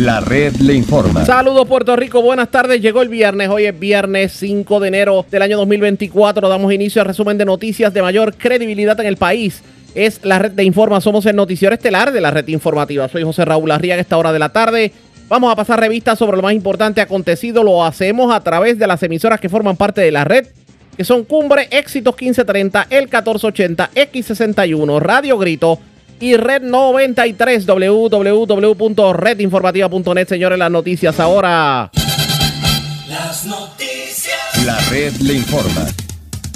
La red le informa. Saludos Puerto Rico, buenas tardes. Llegó el viernes, hoy es viernes 5 de enero del año 2024. Damos inicio al resumen de noticias de mayor credibilidad en el país. Es la red de Informa, somos el noticiero estelar de la red informativa. Soy José Raúl Arriaga, a esta hora de la tarde. Vamos a pasar revistas sobre lo más importante acontecido. Lo hacemos a través de las emisoras que forman parte de la red, que son Cumbre, Éxitos 1530, El 1480, X61, Radio Grito, y Red 93, www.redinformativa.net. Señores, las noticias ahora. Las noticias. La red le informa.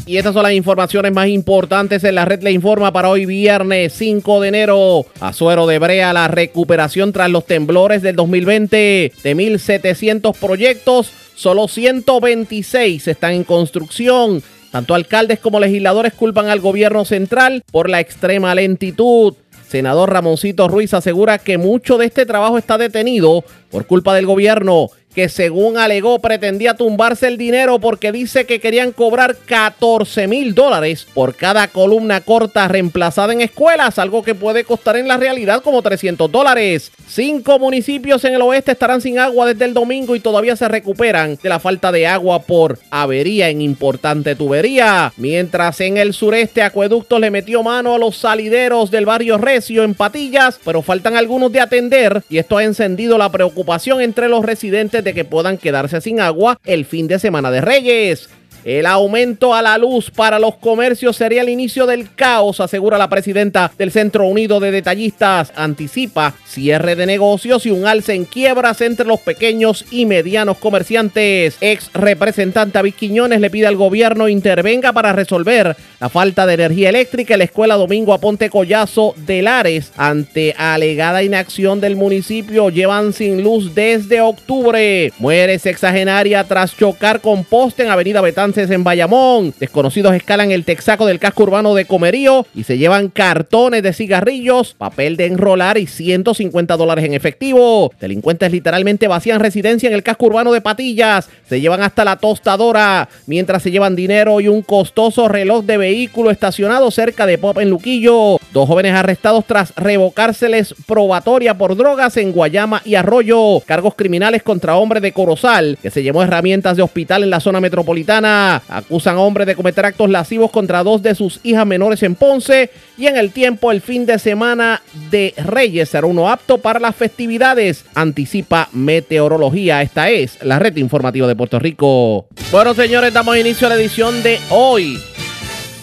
Y estas son las informaciones más importantes en la red le informa para hoy viernes 5 de enero. Azuero de Brea, la recuperación tras los temblores del 2020 de 1.700 proyectos, solo 126 están en construcción. Tanto alcaldes como legisladores culpan al gobierno central por la extrema lentitud. Senador Ramoncito Ruiz asegura que mucho de este trabajo está detenido por culpa del gobierno que según alegó pretendía tumbarse el dinero porque dice que querían cobrar 14 mil dólares por cada columna corta reemplazada en escuelas, algo que puede costar en la realidad como 300 dólares. Cinco municipios en el oeste estarán sin agua desde el domingo y todavía se recuperan de la falta de agua por avería en importante tubería, mientras en el sureste Acueductos le metió mano a los salideros del barrio Recio en Patillas, pero faltan algunos de atender y esto ha encendido la preocupación entre los residentes de que puedan quedarse sin agua el fin de semana de Reyes. El aumento a la luz para los comercios sería el inicio del caos, asegura la presidenta del Centro Unido de Detallistas. Anticipa cierre de negocios y un alce en quiebras entre los pequeños y medianos comerciantes. Ex representante David Quiñones le pide al gobierno intervenga para resolver la falta de energía eléctrica en la escuela Domingo Aponte Collazo de Lares. Ante alegada inacción del municipio, llevan sin luz desde octubre. Muere sexagenaria tras chocar con poste en Avenida Betán en Bayamón. Desconocidos escalan el texaco del casco urbano de Comerío y se llevan cartones de cigarrillos, papel de enrolar y 150 dólares en efectivo. Delincuentes literalmente vacían residencia en el casco urbano de Patillas. Se llevan hasta la tostadora mientras se llevan dinero y un costoso reloj de vehículo estacionado cerca de Pop en Luquillo. Dos jóvenes arrestados tras revocárseles probatoria por drogas en Guayama y Arroyo. Cargos criminales contra hombre de Corozal que se llevó herramientas de hospital en la zona metropolitana. Acusan a hombre de cometer actos lascivos contra dos de sus hijas menores en Ponce. Y en el tiempo, el fin de semana de Reyes será uno apto para las festividades. Anticipa Meteorología. Esta es la red informativa de Puerto Rico. Bueno, señores, damos inicio a la edición de hoy.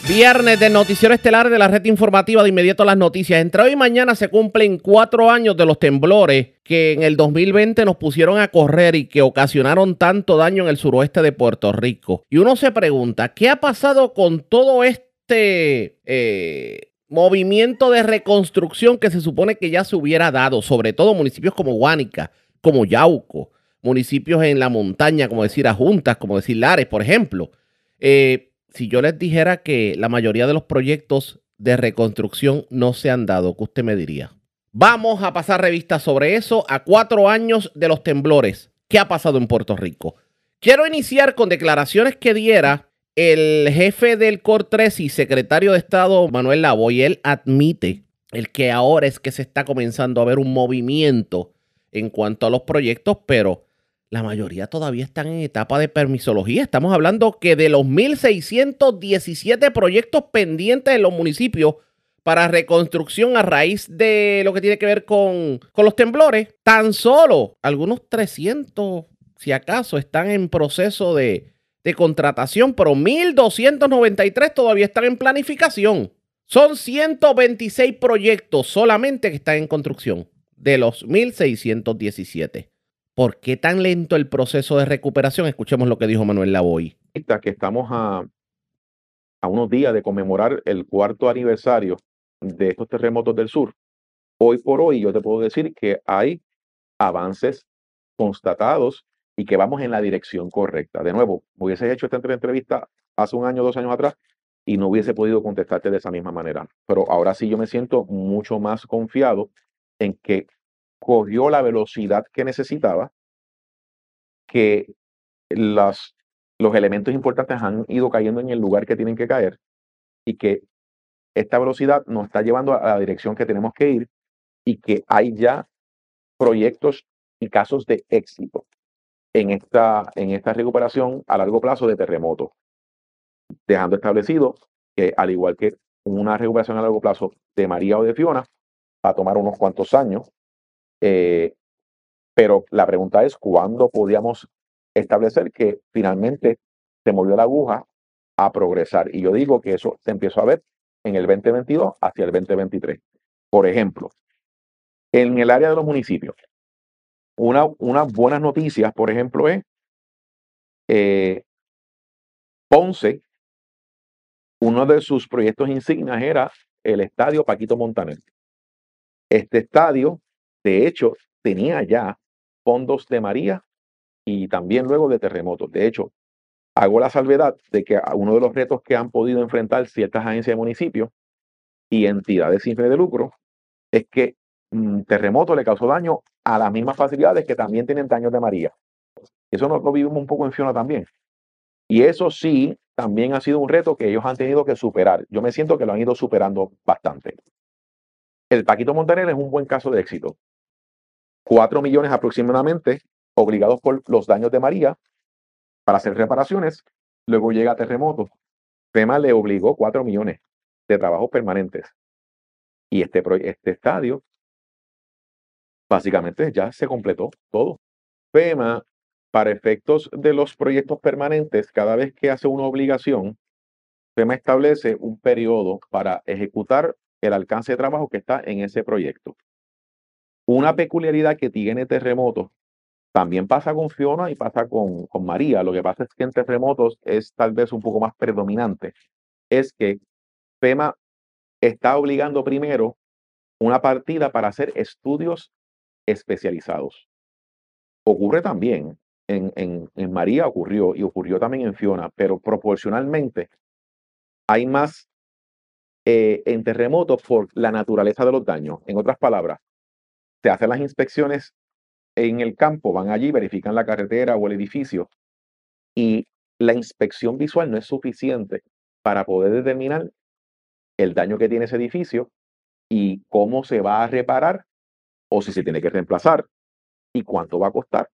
Viernes del noticiero estelar de la red informativa de inmediato las noticias. Entre hoy y mañana se cumplen cuatro años de los temblores que en el 2020 nos pusieron a correr y que ocasionaron tanto daño en el suroeste de Puerto Rico. Y uno se pregunta, ¿qué ha pasado con todo este eh, movimiento de reconstrucción que se supone que ya se hubiera dado? Sobre todo municipios como Guánica, como Yauco, municipios en la montaña, como decir Ajuntas, como decir Lares, por ejemplo. Eh, si yo les dijera que la mayoría de los proyectos de reconstrucción no se han dado, ¿qué usted me diría? Vamos a pasar revistas sobre eso a cuatro años de los temblores. ¿Qué ha pasado en Puerto Rico? Quiero iniciar con declaraciones que diera el jefe del COR 3 y secretario de Estado, Manuel Lavoy. Él admite el que ahora es que se está comenzando a ver un movimiento en cuanto a los proyectos, pero la mayoría todavía están en etapa de permisología. Estamos hablando que de los 1.617 proyectos pendientes en los municipios para reconstrucción a raíz de lo que tiene que ver con, con los temblores, tan solo algunos 300, si acaso, están en proceso de, de contratación, pero 1.293 todavía están en planificación. Son 126 proyectos solamente que están en construcción de los 1.617. ¿Por qué tan lento el proceso de recuperación? Escuchemos lo que dijo Manuel Lavoy. Que estamos a, a unos días de conmemorar el cuarto aniversario de estos terremotos del sur. Hoy por hoy yo te puedo decir que hay avances constatados y que vamos en la dirección correcta. De nuevo, hubiese hecho esta entrevista hace un año, dos años atrás y no hubiese podido contestarte de esa misma manera. Pero ahora sí yo me siento mucho más confiado en que cogió la velocidad que necesitaba, que las, los elementos importantes han ido cayendo en el lugar que tienen que caer y que esta velocidad nos está llevando a la dirección que tenemos que ir y que hay ya proyectos y casos de éxito en esta, en esta recuperación a largo plazo de terremotos, dejando establecido que al igual que una recuperación a largo plazo de María o de Fiona, va a tomar unos cuantos años, eh, pero la pregunta es cuándo podíamos establecer que finalmente se movió la aguja a progresar. Y yo digo que eso se empezó a ver en el 2022 hacia el 2023. Por ejemplo, en el área de los municipios, una, unas buenas noticias, por ejemplo, es eh, Ponce, uno de sus proyectos insignias era el estadio Paquito Montaner. Este estadio, de hecho, tenía ya fondos de María y también luego de terremotos. De hecho, hago la salvedad de que uno de los retos que han podido enfrentar ciertas agencias de municipios y entidades sin de lucro es que un terremoto le causó daño a las mismas facilidades que también tienen daños de María. Eso nos lo vivimos un poco en Fiona también. Y eso sí, también ha sido un reto que ellos han tenido que superar. Yo me siento que lo han ido superando bastante. El Paquito Montaner es un buen caso de éxito. Cuatro millones aproximadamente obligados por los daños de María para hacer reparaciones. Luego llega terremoto. FEMA le obligó cuatro millones de trabajos permanentes. Y este, este estadio básicamente ya se completó todo. FEMA, para efectos de los proyectos permanentes, cada vez que hace una obligación, FEMA establece un periodo para ejecutar el alcance de trabajo que está en ese proyecto. Una peculiaridad que tiene terremotos, también pasa con Fiona y pasa con, con María. Lo que pasa es que en terremotos es tal vez un poco más predominante. Es que FEMA está obligando primero una partida para hacer estudios especializados. Ocurre también, en, en, María ocurrió y ocurrió también en Fiona, pero proporcionalmente hay más eh, en terremotos por la naturaleza de los daños. En otras palabras, se hacen las inspecciones en el campo, van allí, verifican la carretera o el edificio y la inspección visual no es suficiente para poder determinar el daño que tiene ese edificio y cómo se va a reparar o si se tiene que reemplazar y cuánto va a costar.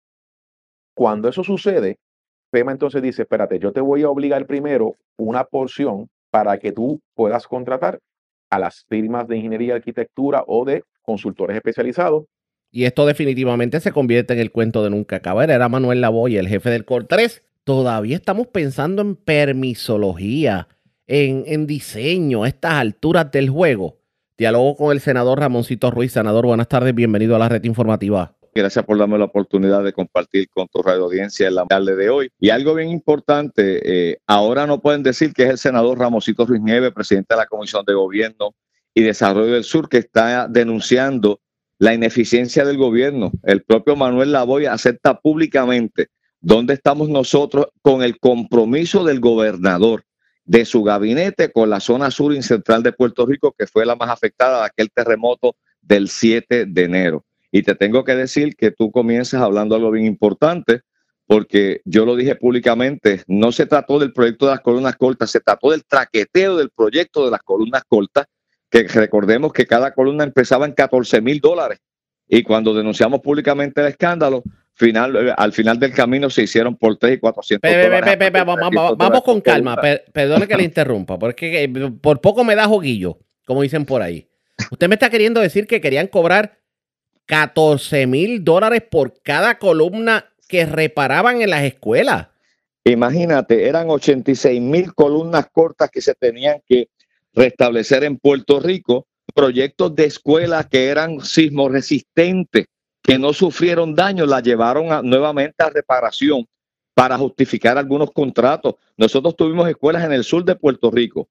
Cuando eso sucede, FEMA entonces dice, espérate, yo te voy a obligar primero una porción para que tú puedas contratar a las firmas de ingeniería arquitectura o de consultores especializados. Y esto definitivamente se convierte en el cuento de nunca acabar. Era Manuel Lavoy, el jefe del COR 3. Todavía estamos pensando en permisología, en, en diseño a estas alturas del juego. Diálogo con el senador Ramoncito Ruiz. Senador, buenas tardes, bienvenido a la red informativa. Gracias por darme la oportunidad de compartir con tu radio audiencia en la tarde de hoy. Y algo bien importante, eh, ahora no pueden decir que es el senador Ramoncito Ruiz Nieves, presidente de la Comisión de Gobierno y Desarrollo del Sur, que está denunciando la ineficiencia del gobierno. El propio Manuel Lavoy acepta públicamente dónde estamos nosotros con el compromiso del gobernador de su gabinete con la zona sur y central de Puerto Rico, que fue la más afectada de aquel terremoto del 7 de enero. Y te tengo que decir que tú comienzas hablando algo bien importante, porque yo lo dije públicamente, no se trató del proyecto de las columnas cortas, se trató del traqueteo del proyecto de las columnas cortas, que recordemos que cada columna empezaba en 14 mil dólares. Y cuando denunciamos públicamente el escándalo, final, eh, al final del camino se hicieron por 3 y 400 Vamos con calma, perdone que le interrumpa, porque por poco me da joguillo, como dicen por ahí. Usted me está queriendo decir que querían cobrar 14 mil dólares por cada columna que reparaban en las escuelas. Imagínate, eran 86 mil columnas cortas que se tenían que restablecer en Puerto Rico, proyectos de escuelas que eran sismo resistentes que no sufrieron daño la llevaron nuevamente a reparación para justificar algunos contratos. Nosotros tuvimos escuelas en el sur de Puerto Rico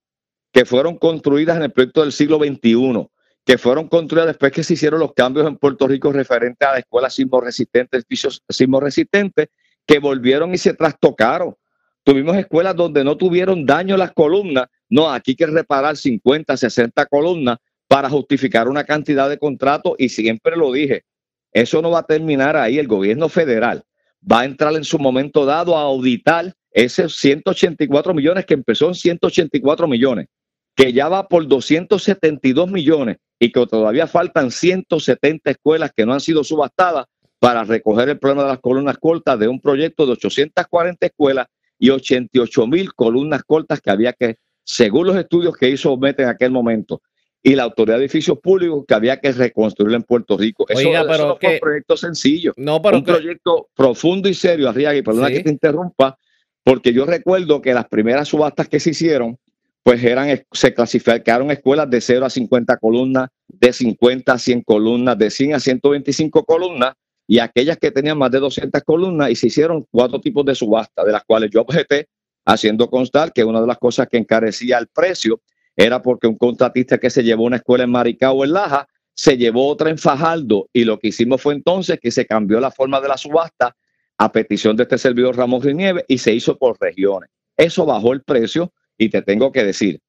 que fueron construidas en el proyecto del siglo XXI, que fueron construidas después que se hicieron los cambios en Puerto Rico referente a la escuela sismo resistente, edificios sismo resistentes, que volvieron y se trastocaron. Tuvimos escuelas donde no tuvieron daño las columnas. No, aquí hay que reparar 50, 60 columnas para justificar una cantidad de contratos y siempre lo dije, eso no va a terminar ahí. El gobierno federal va a entrar en su momento dado a auditar esos 184 millones que empezó en 184 millones, que ya va por 272 millones y que todavía faltan 170 escuelas que no han sido subastadas para recoger el problema de las columnas cortas de un proyecto de 840 escuelas y 88 mil columnas cortas que había que, según los estudios que hizo Mete en aquel momento, y la Autoridad de Edificios Públicos que había que reconstruir en Puerto Rico. Eso, Oiga, pero no fue un proyecto sencillo. No, pero un proyecto profundo y serio, Arriaga, perdona que te interrumpa, porque yo recuerdo que las primeras subastas que se hicieron, pues eran, se clasificaron escuelas de 0 a 50 columnas, de 50 a 100 columnas, de 100 a 125 columnas, y aquellas que tenían más de 200 columnas y se hicieron cuatro tipos de subasta, de las cuales yo objeté haciendo constar que una de las cosas que encarecía el precio era porque un contratista que se llevó una escuela en Maricao en Laja se llevó otra en Fajardo y lo que hicimos fue entonces que se cambió la forma de la subasta a petición de este servidor Ramón Rinieve y se hizo por regiones. Eso bajó el precio y te tengo que decir,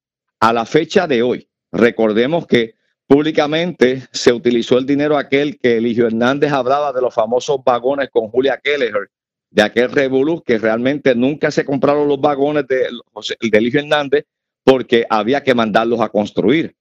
a la fecha de hoy, recordemos que Públicamente se utilizó el dinero aquel que Eligio Hernández hablaba de los famosos vagones con Julia Kelleher, de aquel revolú que realmente nunca se compraron los vagones de, de Hernández porque había que mandarlos a construir.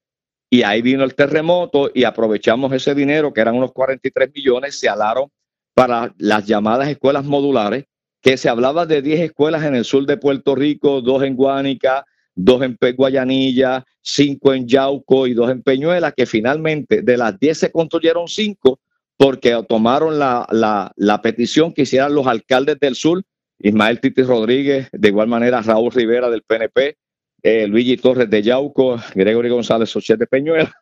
Y ahí vino el terremoto y aprovechamos ese dinero, que eran unos 43 millones, se alaron para las llamadas escuelas modulares, que se hablaba de 10 escuelas en el sur de Puerto Rico, dos en Guánica, dos en Guayanilla, cinco en Yauco y dos en Peñuela, que finalmente de las diez se construyeron cinco porque tomaron la, la, petición que hicieran los alcaldes del sur, Ismael Titi Rodríguez, de igual manera Raúl Rivera del PNP, eh, Luigi Torres de Yauco, Gregory González Sochet de Peñuela,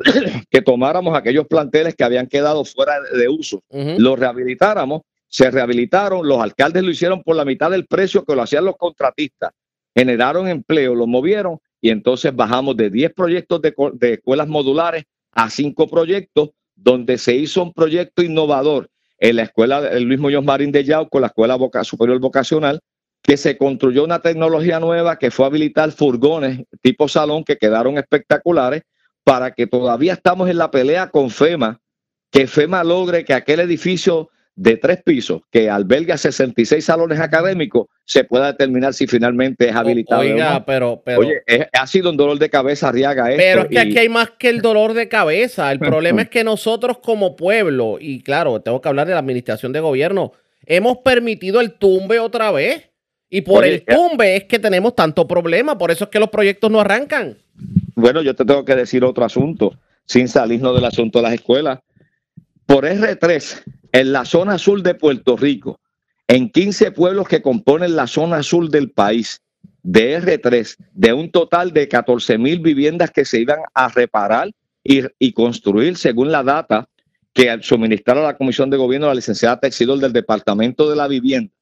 que tomáramos aquellos planteles que habían quedado fuera de uso, los rehabilitáramos, se rehabilitaron, los alcaldes lo hicieron por la mitad del precio que lo hacían los contratistas generaron empleo, lo movieron y entonces bajamos de 10 proyectos de, escuelas modulares a 5 proyectos donde se hizo un proyecto innovador en la escuela Luis Muñoz Marín de Yauco, la Escuela Superior Vocacional, que se construyó una tecnología nueva que fue habilitar furgones tipo salón que quedaron espectaculares para que todavía estamos en la pelea con FEMA, que FEMA logre que aquel edificio de tres pisos que alberga 66 salones académicos se pueda determinar si finalmente es habilitado. Oiga, pero, pero. Oye, ha sido un dolor de cabeza, Riaga. Esto, pero es que aquí hay más que el dolor de cabeza. El problema es que nosotros, como pueblo, y claro, tengo que hablar de la administración de gobierno, hemos permitido el tumbe otra vez. Y por el tumbe es que tenemos tanto problema. Por eso es que los proyectos no arrancan. Bueno, yo te tengo que decir otro asunto, sin salirnos del asunto de las escuelas. Por R3, en la zona sur de Puerto Rico, en 15 pueblos que componen la zona sur del país, de R3, de un total de 14 mil viviendas que se iban a reparar y, construir según la data que suministrara la Comisión de Gobierno la licenciada Texidor del Departamento de la Vivienda.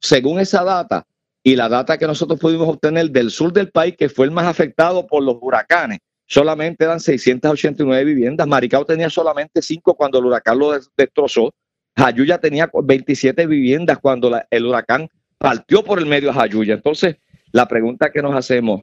Según esa data y la data que nosotros pudimos obtener del sur del país, que fue el más afectado por los huracanes, solamente eran 689 viviendas. Maricao tenía solamente 5 cuando el huracán lo destrozó. Jayuya tenía 27 viviendas cuando el huracán partió por el medio de Jayuya. Entonces, la pregunta que nos hacemos,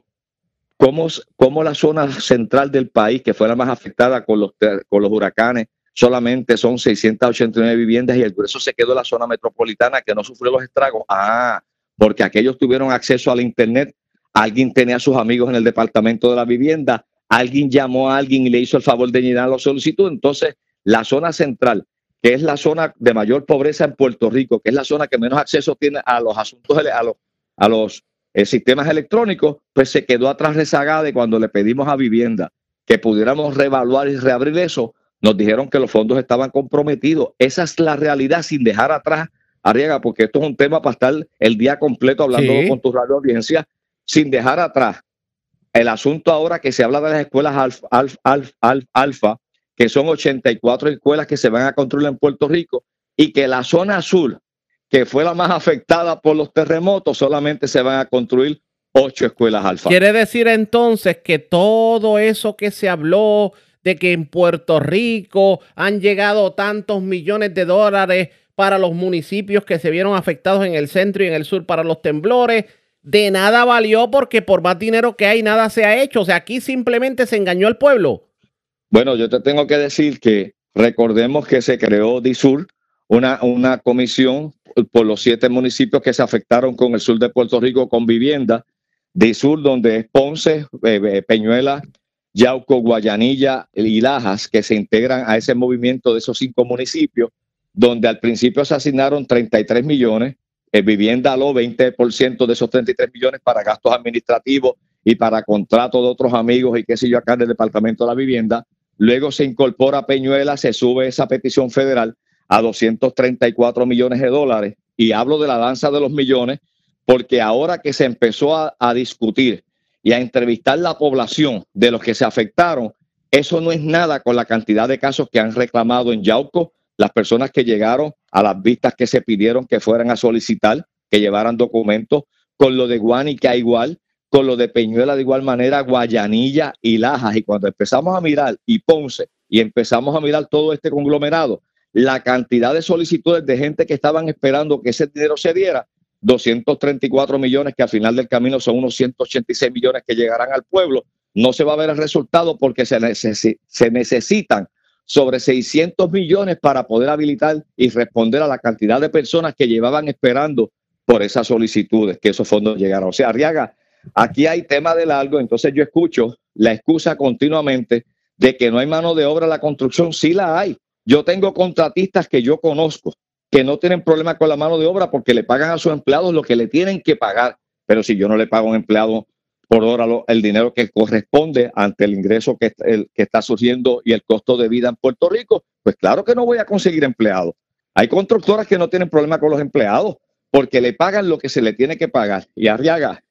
¿cómo, ¿cómo, la zona central del país, que fue la más afectada con los, con los huracanes, solamente son 689 viviendas y el grueso se quedó en la zona metropolitana que no sufrió los estragos? Ah, porque aquellos tuvieron acceso al Internet, alguien tenía a sus amigos en el departamento de la vivienda, alguien llamó a alguien y le hizo el favor de llenar la solicitud. Entonces, la zona central que es la zona de mayor pobreza en Puerto Rico, que es la zona que menos acceso tiene a los asuntos, a los, a los eh, sistemas electrónicos, pues se quedó atrás rezagada y cuando le pedimos a vivienda que pudiéramos reevaluar y reabrir eso, nos dijeron que los fondos estaban comprometidos. Esa es la realidad sin dejar atrás, Arriaga, porque esto es un tema para estar el día completo hablando con tu radio audiencia, sin dejar atrás el asunto ahora que se habla de las escuelas alfa, alfa que son 84 escuelas que se van a construir en Puerto Rico y que la zona azul, que fue la más afectada por los terremotos, solamente se van a construir ocho escuelas alfa. Quiere decir entonces que todo eso que se habló de que en Puerto Rico han llegado tantos millones de dólares para los municipios que se vieron afectados en el centro y en el sur para los temblores, de nada valió porque por más dinero que hay, nada se ha hecho. O sea, aquí simplemente se engañó al pueblo. Bueno, yo te tengo que decir que recordemos que se creó DISUR, una, una comisión por los siete municipios que se afectaron con el sur de Puerto Rico con vivienda. DISUR, donde es Ponce, eh, eh, Peñuela, Yauco, Guayanilla y Lajas, que se integran a ese movimiento de esos cinco municipios. donde al principio se asignaron 33 millones, el vivienda lo 20% de esos 33 millones para gastos administrativos y para contratos de otros amigos y qué sé yo acá del Departamento de la Vivienda. Luego se incorpora Peñuela, se sube esa petición federal a 234 millones de dólares. Y hablo de la danza de los millones porque ahora que se empezó a, a discutir y a entrevistar la población de los que se afectaron, eso no es nada con la cantidad de casos que han reclamado en Yauco, las personas que llegaron a las vistas que se pidieron que fueran a solicitar, que llevaran documentos, con lo de Guanica igual, con lo de Peñuela de igual manera, Guayanilla y Lajas. Y cuando empezamos a mirar, y Ponce, y empezamos a mirar todo este conglomerado, la cantidad de solicitudes de gente que estaban esperando que ese dinero se diera, 234 millones que al final del camino son unos 186 millones que llegarán al pueblo, no se va a ver el resultado porque se, necesitan sobre 600 millones para poder habilitar y responder a la cantidad de personas que llevaban esperando por esas solicitudes, que esos fondos llegaron. O sea, Arriaga, aquí hay tema de largo, entonces yo escucho la excusa continuamente de que no hay mano de obra en la construcción, sí la hay. Yo tengo contratistas que yo conozco que no tienen problema con la mano de obra porque le pagan a sus empleados lo que le tienen que pagar. Pero si yo no le pago a un empleado por hora el dinero que corresponde ante el ingreso que, que está surgiendo y el costo de vida en Puerto Rico, pues claro que no voy a conseguir empleados. Hay constructoras que no tienen problema con los empleados porque le pagan lo que se le tiene que pagar. Y Arriaga,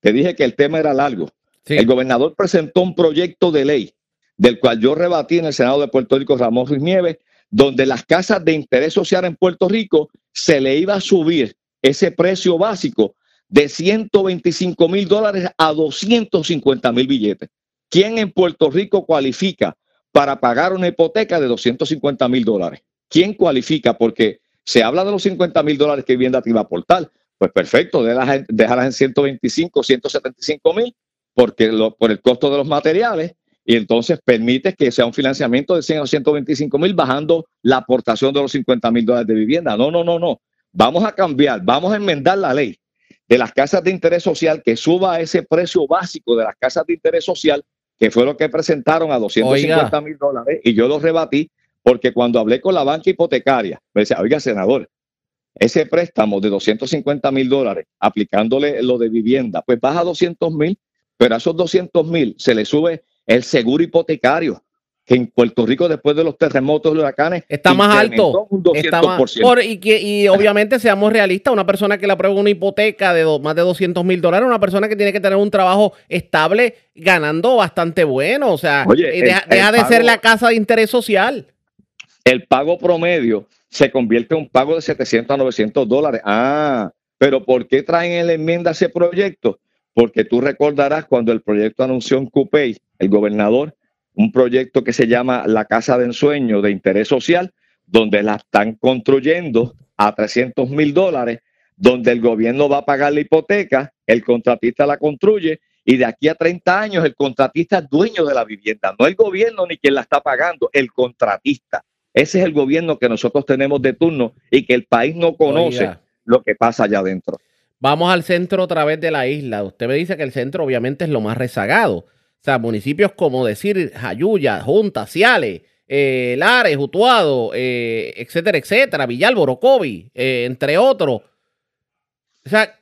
te dije que el tema era largo. El gobernador presentó un proyecto de ley del cual yo rebatí en el Senado de Puerto Rico Ramón Ruiz Nieves, donde las casas de interés social en Puerto Rico se le iba a subir ese precio básico de 125 mil dólares a 250 mil billetes. ¿Quién en Puerto Rico cualifica para pagar una hipoteca de 250 mil dólares? ¿Quién cualifica? Porque se habla de los 50 mil dólares que vivienda te iba a aportar. Pues perfecto, déjalas en 125, 175 mil porque por el costo de los materiales y entonces permite que sea un financiamiento de 100 o 125 mil bajando la aportación de los 50 mil dólares de vivienda. No, no, no, no. Vamos a cambiar, vamos a enmendar la ley de las casas de interés social que suba ese precio básico de las casas de interés social, que fue lo que presentaron a 250 mil dólares, y yo lo rebatí porque cuando hablé con la banca hipotecaria, me decía, oiga, senador, ese préstamo de 250 mil dólares, aplicándole lo de vivienda, pues baja a 200 mil, pero a esos 200 mil se le sube el seguro hipotecario que en Puerto Rico después de los terremotos y huracanes está más alto. Está más, y, que, y obviamente seamos realistas, una persona que le aprueba una hipoteca de más de 200 mil dólares, una persona que tiene que tener un trabajo estable ganando bastante bueno, o sea, deja, de ser la casa de interés social. El pago promedio se convierte en un pago de 700 a 900 dólares. Ah, pero ¿por qué traen en la enmienda ese proyecto? Porque tú recordarás cuando el proyecto anunció en CUPEI, el gobernador un proyecto que se llama La Casa de Ensueño de Interés Social, donde la están construyendo a 300 mil dólares, donde el gobierno va a pagar la hipoteca, el contratista la construye y de aquí a 30 años el contratista es dueño de la vivienda, no el gobierno ni quien la está pagando, el contratista. Ese es el gobierno que nosotros tenemos de turno y que el país no conoce lo que pasa allá adentro. Vamos al centro otra vez de la isla. Usted me dice que el centro obviamente es lo más rezagado. O sea, municipios como decir Jayuya, Junta, Ciales, eh, Lares, Utuado, eh, etcétera, etcétera, Villalbo, Rocovi, eh, entre otros. O sea,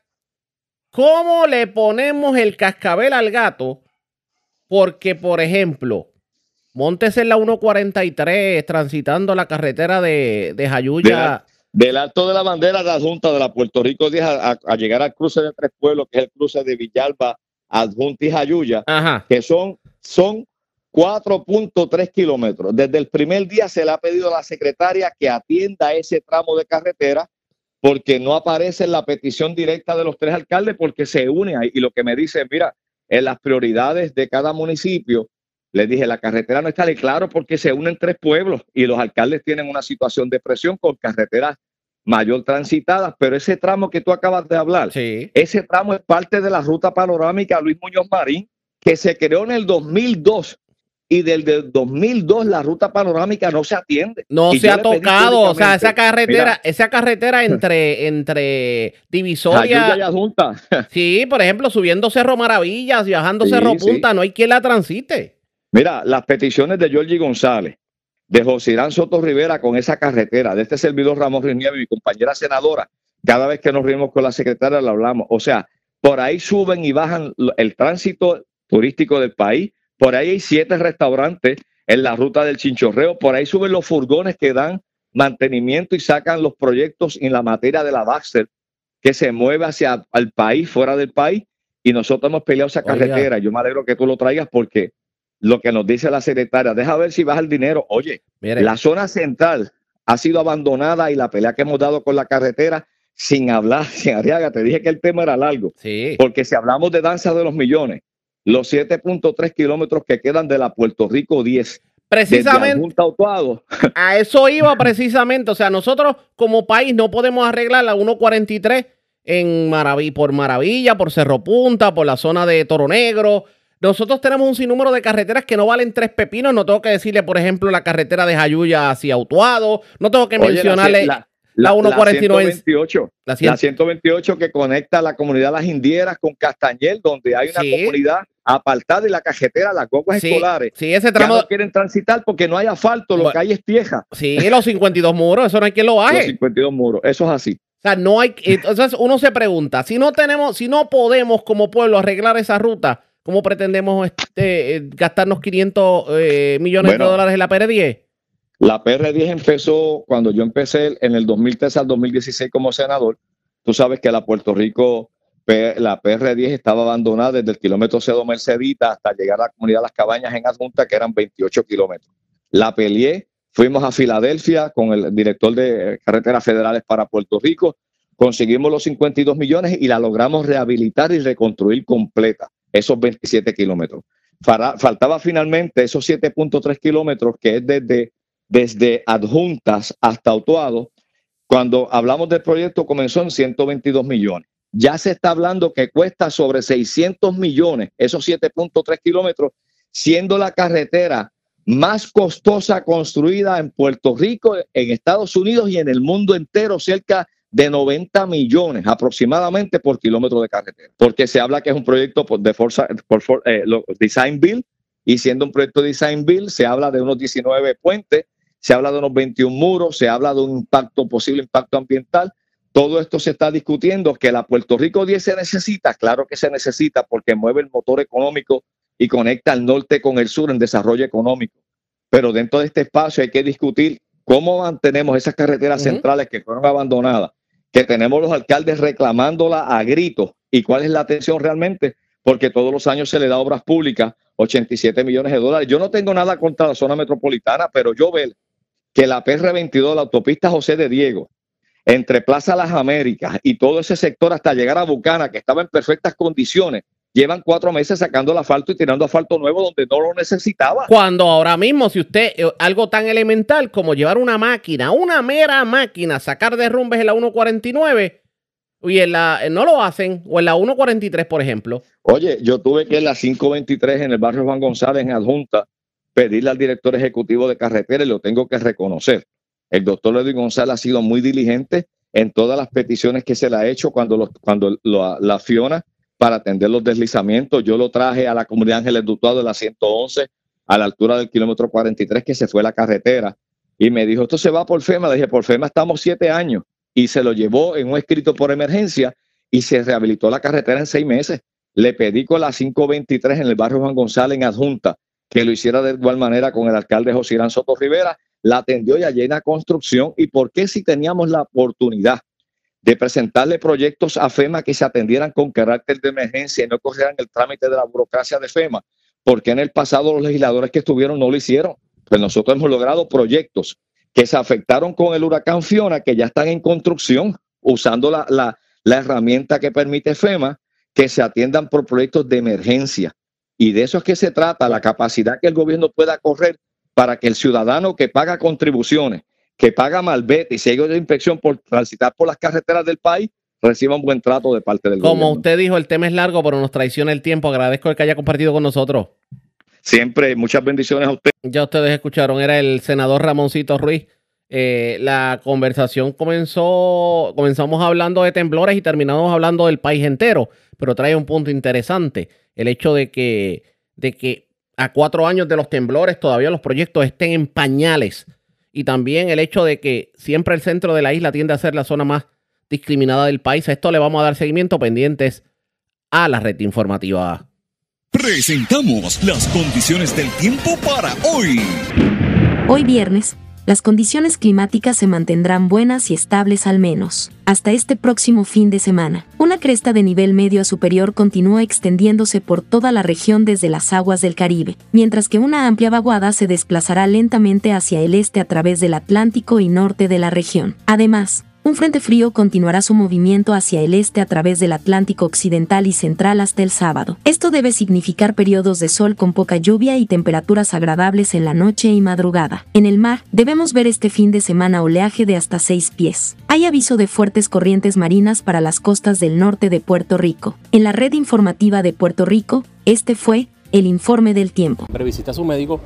¿cómo le ponemos el cascabel al gato? Porque, por ejemplo, montes en la 143 transitando la carretera de, de Jayuya. Del, alto de la bandera de la Junta de la Puerto Rico a, a, llegar al cruce de Tres Pueblos, que es el cruce de Villalba Adjunta y Jayuya, que son, son 4.3 kilómetros. Desde el primer día se le ha pedido a la secretaria que atienda ese tramo de carretera porque no aparece en la petición directa de los tres alcaldes porque se une ahí. Y lo que me dice, mira, en las prioridades de cada municipio, les dije, la carretera no está claro porque se unen tres pueblos y los alcaldes tienen una situación de presión con carreteras mayor transitadas, pero ese tramo que tú acabas de hablar, ese tramo es parte de la ruta panorámica Luis Muñoz Marín, que se creó en el 2002 y desde el 2002 la ruta panorámica no se atiende. No se ha tocado, o sea, esa carretera, esa carretera entre, entre Divisoria. Y Junta. sí, por ejemplo, subiendo Cerro Maravillas, viajando Cerro Punta, no hay quien la transite. Mira, las peticiones de Georgie González, de José Irán Soto Rivera con esa carretera, de este servidor Ramón Ríos mi compañera senadora, cada vez que nos reunimos con la secretaria lo hablamos. O sea, por ahí suben y bajan el tránsito turístico del país, por ahí hay siete restaurantes en la ruta del Chinchorreo, por ahí suben los furgones que dan mantenimiento y sacan los proyectos en la materia de la Baxter, que se mueve hacia el país, fuera del país, y nosotros hemos peleado esa carretera. Yo me alegro que tú lo traigas porque lo que nos dice la secretaria, deja ver si baja el dinero. Oye, la zona central ha sido abandonada y la pelea que hemos dado con la carretera, sin hablar, sin Arriaga, te dije que el tema era largo. Sí. Porque si hablamos de danza de los millones, los 7.3 kilómetros que quedan de la Puerto Rico 10. Precisamente. A eso iba precisamente. O sea, nosotros como país no podemos arreglar la 143 en Maraví, por Maravilla, por Cerro Punta, por la zona de Toro Negro, nosotros tenemos un sinnúmero de carreteras que no valen tres pepinos. No tengo que decirle, por ejemplo, la carretera de Jayuya hacia Autuado. No tengo que mencionarle la, la, 149. La 128, la, 128 que conecta la comunidad Las Indieras con Castañel, donde hay una comunidad apartada de la cajetera, las guaguas escolares. Sí, ese tramo. no quieren transitar porque no hay asfalto, lo que hay es tieja. Sí, los 52 muros, eso no hay quien lo baje. Los 52 muros, eso es así. O sea, no hay. Entonces uno se pregunta, si no tenemos, si no podemos como pueblo arreglar esa ruta, ¿Cómo pretendemos este, eh, gastarnos 500 eh, millones de dólares en la PR10? La PR10 empezó cuando yo empecé en el 2003 al 2016 como senador. Tú sabes que la Puerto Rico, la PR10 estaba abandonada desde el kilómetro Cedo Mercedita hasta llegar a la comunidad de las cabañas en Adjunta, que eran 28 kilómetros. La peleé, fuimos a Filadelfia con el director de carreteras federales para Puerto Rico, conseguimos los 52 millones y la logramos rehabilitar y reconstruir completa esos 27 kilómetros. Faltaba finalmente esos 7.3 kilómetros que es desde, desde Adjuntas hasta Autuado. Cuando hablamos del proyecto comenzó en 122 millones. Ya se está hablando que cuesta sobre 600 millones esos 7.3 kilómetros, siendo la carretera más costosa construida en Puerto Rico, en Estados Unidos y en el mundo entero, cerca de 90 millones aproximadamente por kilómetro de carretera, porque se habla que es un proyecto de Forza, por, eh, Design Bill, y siendo un proyecto Design Bill, se habla de unos 19 puentes, se habla de unos 21 muros, se habla de un impacto, posible impacto ambiental. Todo esto se está discutiendo, que la Puerto Rico 10 se necesita, claro que se necesita porque mueve el motor económico y conecta al norte con el sur en desarrollo económico. Pero dentro de este espacio hay que discutir cómo mantenemos esas carreteras centrales que fueron abandonadas que tenemos los alcaldes reclamándola a gritos. ¿Y cuál es la atención realmente? Porque todos los años se le da obras públicas 87 millones de dólares. Yo no tengo nada contra la zona metropolitana, pero yo veo que la PR22, la autopista José de Diego, entre Plaza Las Américas y todo ese sector hasta llegar a Bucana, que estaba en perfectas condiciones, llevan cuatro meses sacando el asfalto y tirando asfalto nuevo donde no lo necesitaba. Cuando ahora mismo, si usted, eh, algo tan elemental como llevar una máquina, una mera máquina, sacar derrumbes en la 149, y en la, no lo hacen, o en la 143, por ejemplo. Oye, yo tuve que en la 523 en el barrio Juan González, en Adjunta, pedirle al director ejecutivo de carretera y lo tengo que reconocer. El doctor Edwin González ha sido muy diligente en todas las peticiones que se le ha hecho cuando, cuando la Fiona para atender los deslizamientos. Yo lo traje a la comunidad Ángeles Dutuado de la 111 a la altura del kilómetro 43 que se fue la carretera y me dijo, esto se va por FEMA. Le dije, por FEMA estamos siete años y se lo llevó en un escrito por emergencia y se rehabilitó la carretera en seis meses. Le pedí con la 523 en el barrio Juan González en Adjunta que lo hiciera de igual manera con el alcalde José Irán Soto Rivera. La atendió ya llena construcción. ¿Y por qué si teníamos la oportunidad de presentarle proyectos a FEMA que se atendieran con carácter de emergencia y no corrieran el trámite de la burocracia de FEMA, porque en el pasado los legisladores que estuvieron no lo hicieron. Pues nosotros hemos logrado proyectos que se afectaron con el huracán Fiona, que ya están en construcción, usando la, la, la herramienta que permite FEMA, que se atiendan por proyectos de emergencia. Y de eso es que se trata, la capacidad que el gobierno pueda correr para que el ciudadano que paga contribuciones, que paga malvete y sigue de inspección por transitar por las carreteras del país, reciba un buen trato de parte del gobierno. Como usted dijo, el tema es largo, pero nos traiciona el tiempo. Agradezco el que haya compartido con nosotros. Siempre, muchas bendiciones a usted. Ya ustedes escucharon, era el senador Ramoncito Ruiz. Eh, la conversación comenzó, comenzamos hablando de temblores y terminamos hablando del país entero, pero trae un punto interesante, el hecho de que, de que a cuatro años de los temblores todavía los proyectos estén en pañales. Y también el hecho de que siempre el centro de la isla tiende a ser la zona más discriminada del país. A esto le vamos a dar seguimiento pendientes a la red informativa. Presentamos las condiciones del tiempo para hoy. Hoy viernes las condiciones climáticas se mantendrán buenas y estables al menos hasta este próximo fin de semana. Una cresta de nivel medio a superior continúa extendiéndose por toda la región desde las aguas del Caribe, mientras que una amplia vaguada se desplazará lentamente hacia el este a través del Atlántico y norte de la región. Además, un frente frío continuará su movimiento hacia el este a través del Atlántico Occidental y Central hasta el sábado. Esto debe significar periodos de sol con poca lluvia y temperaturas agradables en la noche y madrugada. En el mar, debemos ver este fin de semana oleaje de hasta 6 pies. Hay aviso de fuertes corrientes marinas para las costas del norte de Puerto Rico. En la red informativa de Puerto Rico, este fue el informe del tiempo. Revisita a su médico,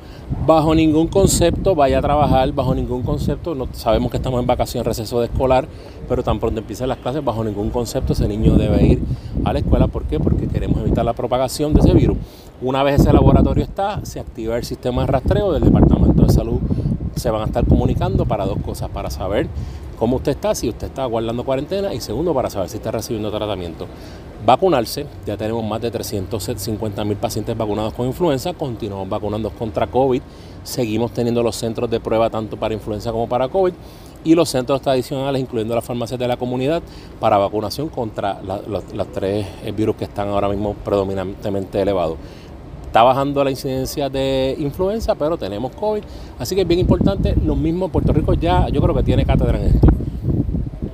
bajo ningún concepto vaya a trabajar, bajo ningún concepto, no, sabemos que estamos en vacación, receso de escolar, pero tan pronto empiecen las clases, bajo ningún concepto ese niño debe ir a la escuela. ¿Por qué? Porque queremos evitar la propagación de ese virus. Una vez ese laboratorio está, se activa el sistema de rastreo del Departamento de Salud. Se van a estar comunicando para dos cosas, para saber cómo usted está, si usted está guardando cuarentena y segundo, para saber si está recibiendo tratamiento vacunarse. Ya tenemos más de 350 mil pacientes vacunados con influenza, continuamos vacunando contra COVID, seguimos teniendo los centros de prueba tanto para influenza como para COVID y los centros tradicionales, incluyendo las farmacias de la comunidad, para vacunación contra los, tres eh, virus que están ahora mismo predominantemente elevados. Está bajando la incidencia de influenza, pero tenemos COVID, así que es bien importante. Lo mismo Puerto Rico ya, yo creo que tiene cátedra en esto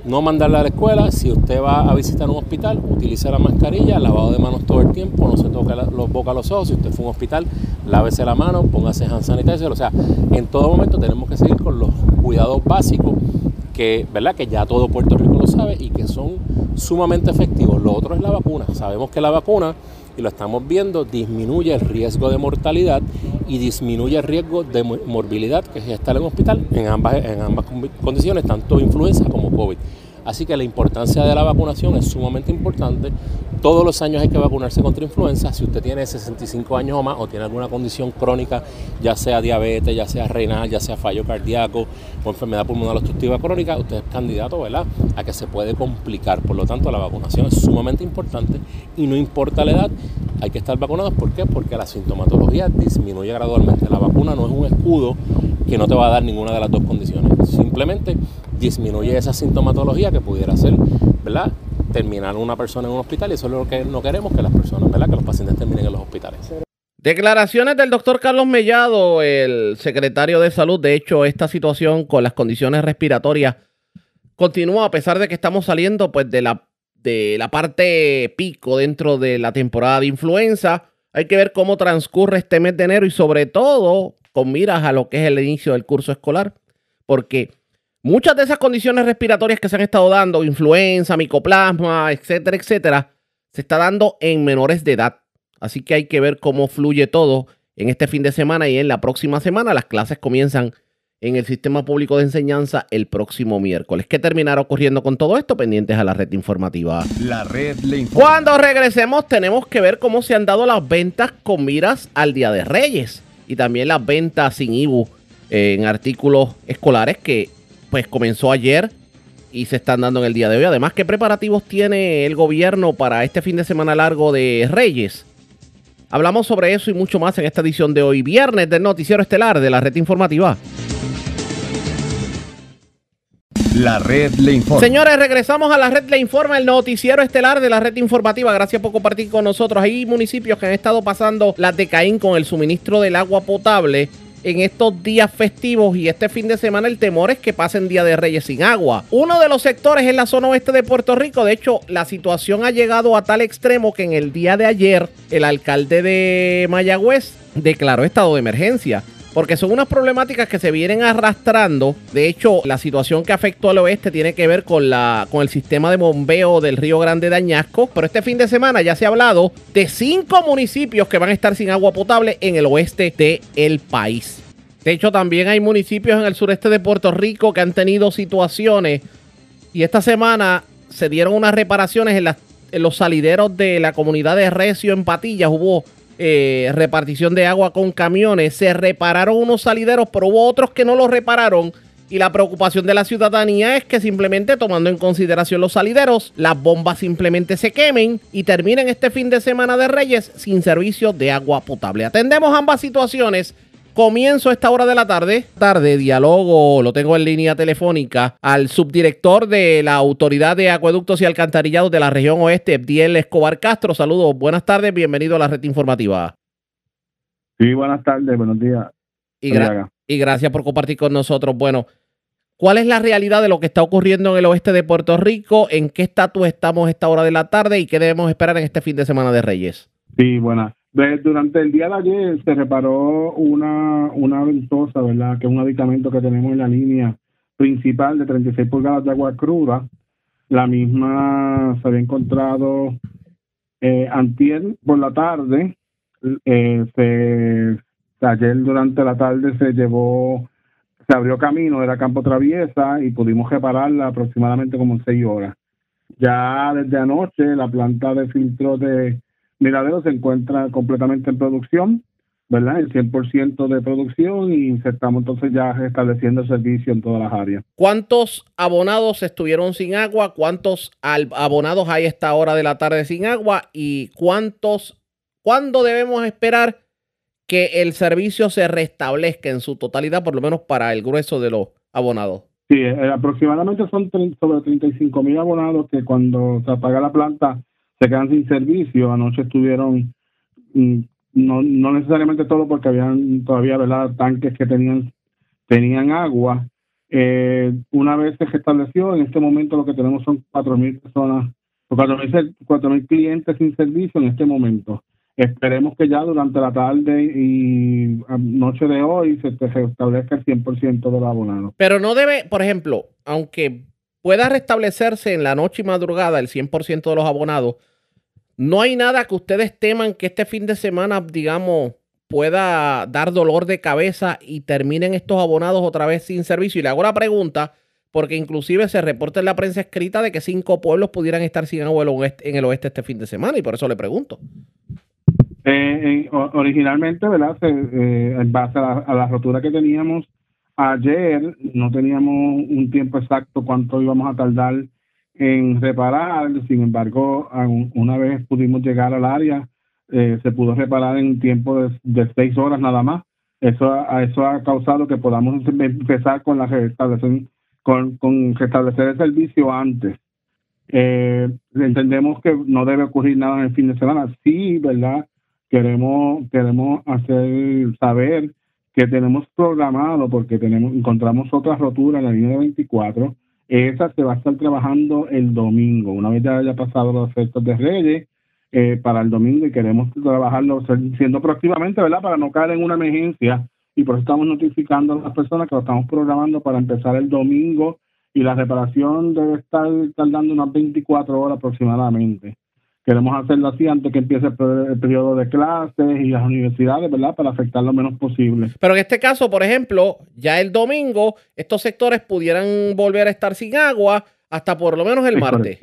no mandarla a la escuela. Si usted va a visitar un hospital, utilice la mascarilla, lavado de manos todo el tiempo, no se toque los boca los ojos. Si usted fue a un hospital, lávese la mano, póngase hand sanitizer. O sea, en todo momento tenemos que seguir con los cuidados básicos que, ¿verdad? que ya todo Puerto Rico lo sabe y que son sumamente efectivos. Lo otro es la vacuna. Sabemos que la vacuna, y lo estamos viendo, disminuye el riesgo de mortalidad y disminuye el riesgo de morbilidad que es estar en hospital en ambas, en ambas condiciones, tanto influenza como COVID. Así que la importancia de la vacunación es sumamente importante. Todos los años hay que vacunarse contra influenza. Si usted tiene 65 años o más o tiene alguna condición crónica, ya sea diabetes, ya sea renal, ya sea fallo cardíaco o enfermedad pulmonar obstructiva crónica, usted es candidato ¿verdad? a que se puede complicar. Por lo tanto, la vacunación es sumamente importante y no importa la edad, hay que estar vacunados. ¿Por qué? Porque la sintomatología disminuye gradualmente. La vacuna no es un escudo que no te va a dar ninguna de las dos condiciones. Simplemente disminuye esa sintomatología que pudiera ser, ¿verdad? Terminar una persona en un hospital y eso es lo que no queremos que las personas, ¿verdad? Que los pacientes terminen en los hospitales. Declaraciones del doctor Carlos Mellado, el secretario de salud. De hecho, esta situación con las condiciones respiratorias continúa a pesar de que estamos saliendo pues de la, de la parte pico dentro de la temporada de influenza. Hay que ver cómo transcurre este mes de enero y sobre todo con miras a lo que es el inicio del curso escolar, porque Muchas de esas condiciones respiratorias que se han estado dando, influenza, micoplasma, etcétera, etcétera, se está dando en menores de edad. Así que hay que ver cómo fluye todo en este fin de semana y en la próxima semana. Las clases comienzan en el sistema público de enseñanza el próximo miércoles. ¿Qué terminará ocurriendo con todo esto? Pendientes a la red informativa. La red le Cuando regresemos tenemos que ver cómo se han dado las ventas con miras al Día de Reyes y también las ventas sin IBU en artículos escolares que pues comenzó ayer y se están dando en el día de hoy. Además, ¿qué preparativos tiene el gobierno para este fin de semana largo de Reyes? Hablamos sobre eso y mucho más en esta edición de hoy, viernes del Noticiero Estelar de la Red Informativa. La red le informa. Señores, regresamos a la red le informa, el noticiero estelar de la red informativa. Gracias por compartir con nosotros. Hay municipios que han estado pasando las de Caín con el suministro del agua potable en estos días festivos y este fin de semana el temor es que pasen Día de Reyes sin agua. Uno de los sectores es la zona oeste de Puerto Rico. De hecho, la situación ha llegado a tal extremo que en el día de ayer el alcalde de Mayagüez declaró estado de emergencia porque son unas problemáticas que se vienen arrastrando. De hecho, la situación que afectó al oeste tiene que ver con, la, con el sistema de bombeo del Río Grande de Añasco. Pero este fin de semana ya se ha hablado de cinco municipios que van a estar sin agua potable en el oeste del país. De hecho, también hay municipios en el sureste de Puerto Rico que han tenido situaciones. Y esta semana se dieron unas reparaciones en, en los salideros de la comunidad de Recio en Patillas. Hubo eh, repartición de agua con camiones. Se repararon unos salideros, pero hubo otros que no los repararon. Y la preocupación de la ciudadanía es que simplemente tomando en consideración los salideros, las bombas simplemente se quemen y terminen este fin de semana de Reyes sin servicio de agua potable. Atendemos ambas situaciones Comienzo esta hora de la tarde. Tarde, diálogo, lo tengo en línea telefónica al subdirector de la Autoridad de Acueductos y Alcantarillados de la región oeste, Diel Escobar Castro. Saludos, buenas tardes, bienvenido a la red informativa. Sí, buenas tardes, buenos días. Y, y gracias por compartir con nosotros. Bueno, ¿cuál es la realidad de lo que está ocurriendo en el oeste de Puerto Rico? ¿En qué estatus estamos esta hora de la tarde y qué debemos esperar en este fin de semana de Reyes? Sí, buenas. Durante el día de ayer se reparó una, una ventosa, ¿verdad? Que es un aditamento que tenemos en la línea principal de 36 pulgadas de agua cruda. La misma se había encontrado eh, antier por la tarde. Eh, ayer durante la tarde se llevó, se abrió camino, era campo traviesa y pudimos repararla aproximadamente como seis horas. Ya desde anoche la planta de filtro de Miradero se encuentra completamente en producción, ¿verdad? El 100% de producción y estamos entonces ya estableciendo servicio en todas las áreas. ¿Cuántos abonados estuvieron sin agua? ¿Cuántos abonados hay a esta hora de la tarde sin agua? ¿Y cuántos, cuándo debemos esperar que el servicio se restablezca en su totalidad, por lo menos para el grueso de los abonados? Sí, eh, aproximadamente son sobre 35 mil abonados que cuando se apaga la planta se quedan sin servicio. Anoche estuvieron, mm, no, no necesariamente todo porque habían todavía ¿verdad? tanques que tenían, tenían agua. Eh, una vez se restableció, en este momento lo que tenemos son 4.000 personas, 4.000 mil clientes sin servicio en este momento. Esperemos que ya durante la tarde y noche de hoy se restablezca el 100% del abonado. Pero no debe, por ejemplo, aunque pueda restablecerse en la noche y madrugada el 100% de los abonados, no hay nada que ustedes teman que este fin de semana, digamos, pueda dar dolor de cabeza y terminen estos abonados otra vez sin servicio. Y le hago la pregunta, porque inclusive se reporta en la prensa escrita de que cinco pueblos pudieran estar sin agua en el oeste este fin de semana, y por eso le pregunto. Eh, originalmente, ¿verdad? Eh, en base a la, rotura que teníamos ayer, no teníamos un tiempo exacto cuánto íbamos a tardar en reparar, sin embargo, una vez pudimos llegar al área, eh, se pudo reparar en tiempo de, seis horas nada más. Eso, eso ha causado que podamos empezar con la restablección, con, con restablecer el servicio antes. Eh, entendemos que no debe ocurrir nada en el fin de semana. Sí, ¿verdad? Queremos, queremos hacer saber que tenemos programado, porque tenemos encontramos otra rotura en la línea de 24, esa se va a estar trabajando el domingo, una vez ya haya pasado los efectos de Reyes, eh, para el domingo y queremos trabajarlo siendo proactivamente, ¿verdad? Para no caer en una emergencia y por eso estamos notificando a las personas que lo estamos programando para empezar el domingo y la reparación debe estar tardando unas 24 horas aproximadamente. Queremos hacerlo así antes que empiece el, periodo de clases y las universidades, ¿verdad? Para afectar lo menos posible. Pero en este caso, por ejemplo, ya el domingo, estos sectores pudieran volver a estar sin agua hasta por lo menos el martes.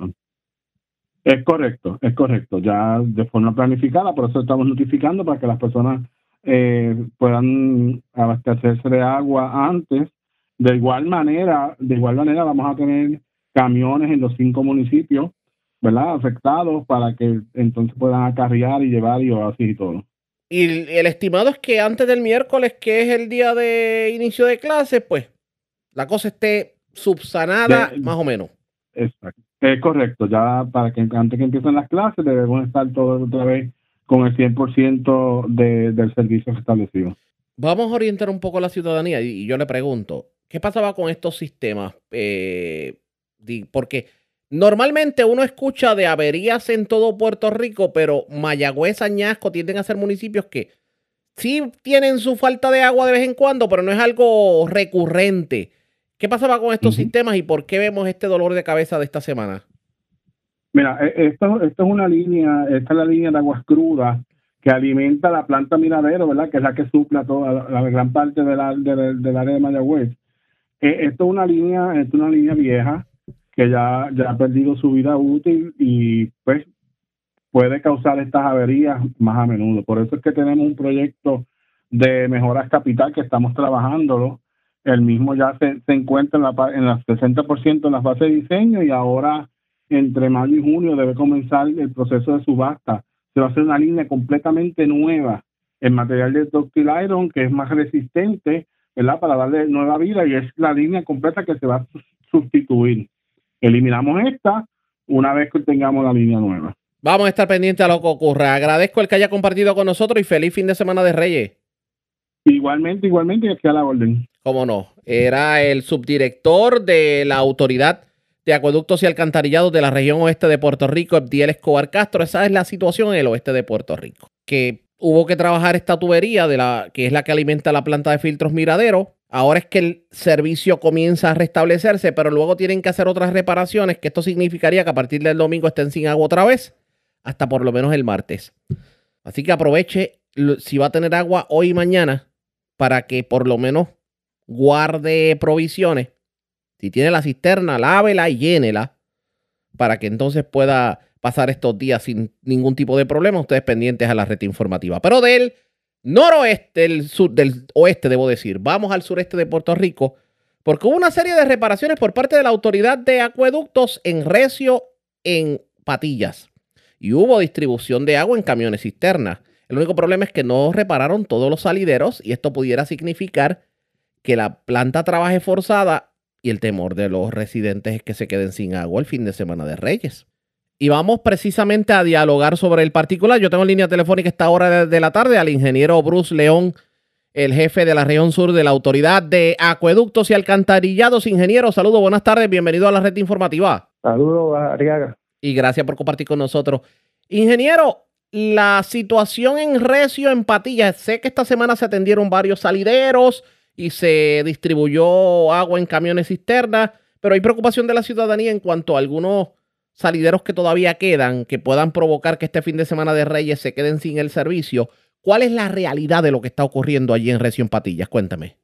Es correcto, es correcto. Ya de forma planificada, por eso estamos notificando para que las personas eh, puedan abastecerse de agua antes. De igual manera, de igual manera vamos a tener camiones en los cinco municipios ¿verdad? afectados para que entonces puedan acarrear y llevar y así y todo. Y el, estimado es que antes del miércoles, que es el día de inicio de clases, pues la cosa esté subsanada más o menos. Exacto. Es correcto, ya para que antes que empiecen las clases debemos estar todos otra vez con el 100% de, del servicio establecido. Vamos a orientar un poco a la ciudadanía y, yo le pregunto, ¿qué pasaba con estos sistemas? Eh, porque Normalmente uno escucha de averías en todo Puerto Rico, pero Mayagüez, Añasco tienden a ser municipios que sí tienen su falta de agua de vez en cuando, pero no es algo recurrente. ¿Qué pasaba con estos sistemas y por qué vemos este dolor de cabeza de esta semana? Mira, e, esto, esto es una línea, esta es la línea de aguas crudas que alimenta la planta Miradero, ¿verdad? Que es la que supla toda la, gran parte de del área de Mayagüez. E, esto es una línea, esto es una línea vieja que ya, ya ha perdido su vida útil y pues puede causar estas averías más a menudo. Por eso es que tenemos un proyecto de mejoras capital que estamos trabajándolo. El mismo ya se, encuentra en la en la 60% en la fase de diseño y ahora entre mayo y junio debe comenzar el proceso de subasta. Se va a hacer una línea completamente nueva en material de ductile iron que es más resistente, ¿verdad? Para darle nueva vida y es la línea completa que se va a sustituir. Eliminamos esta una vez que tengamos la línea nueva. Vamos a estar pendientes a lo que ocurra. Agradezco el que haya compartido con nosotros y feliz fin de semana de Reyes. Igualmente, igualmente, aquí a la orden. Cómo no. Era el subdirector de la Autoridad de Acueductos y Alcantarillados de la región oeste de Puerto Rico, Abdiel Escobar Castro. Esa es la situación en el oeste de Puerto Rico. Que hubo que trabajar esta tubería de la que es la que alimenta la planta de filtros Miradero. Ahora es que el servicio comienza a restablecerse, pero luego tienen que hacer otras reparaciones, que esto significaría que a partir del domingo estén sin agua otra vez, hasta por lo menos el martes. Así que aproveche si va a tener agua hoy y mañana para que por lo menos guarde provisiones. Si tiene la cisterna, lávela y llénela para que entonces pueda pasar estos días sin ningún tipo de problema. Ustedes pendientes a la red informativa. Pero del noroeste, sur, del oeste, debo decir, vamos al sureste de Puerto Rico, porque hubo una serie de reparaciones por parte de la autoridad de acueductos en Recio, en Patillas. Y hubo distribución de agua en camiones cisternas. El único problema es que no repararon todos los salideros y esto pudiera significar que la planta trabaje forzada y el temor de los residentes es que se queden sin agua el fin de semana de Reyes. Y vamos precisamente a dialogar sobre el particular. Yo tengo en línea telefónica esta hora de, la tarde al ingeniero Bruce León, el jefe de la región sur de la Autoridad de Acueductos y Alcantarillados. Ingeniero, saludos, buenas tardes, bienvenido a la red informativa. Saludos, Ariaga. Y gracias por compartir con nosotros. Ingeniero, la situación en Recio, en Patillas, sé que esta semana se atendieron varios salideros y se distribuyó agua en camiones cisternas, pero hay preocupación de la ciudadanía en cuanto a algunos salideros que todavía quedan que puedan provocar que este fin de semana de Reyes se queden sin el servicio. ¿Cuál es la realidad de lo que está ocurriendo allí en Recio en Patillas? Cuéntame.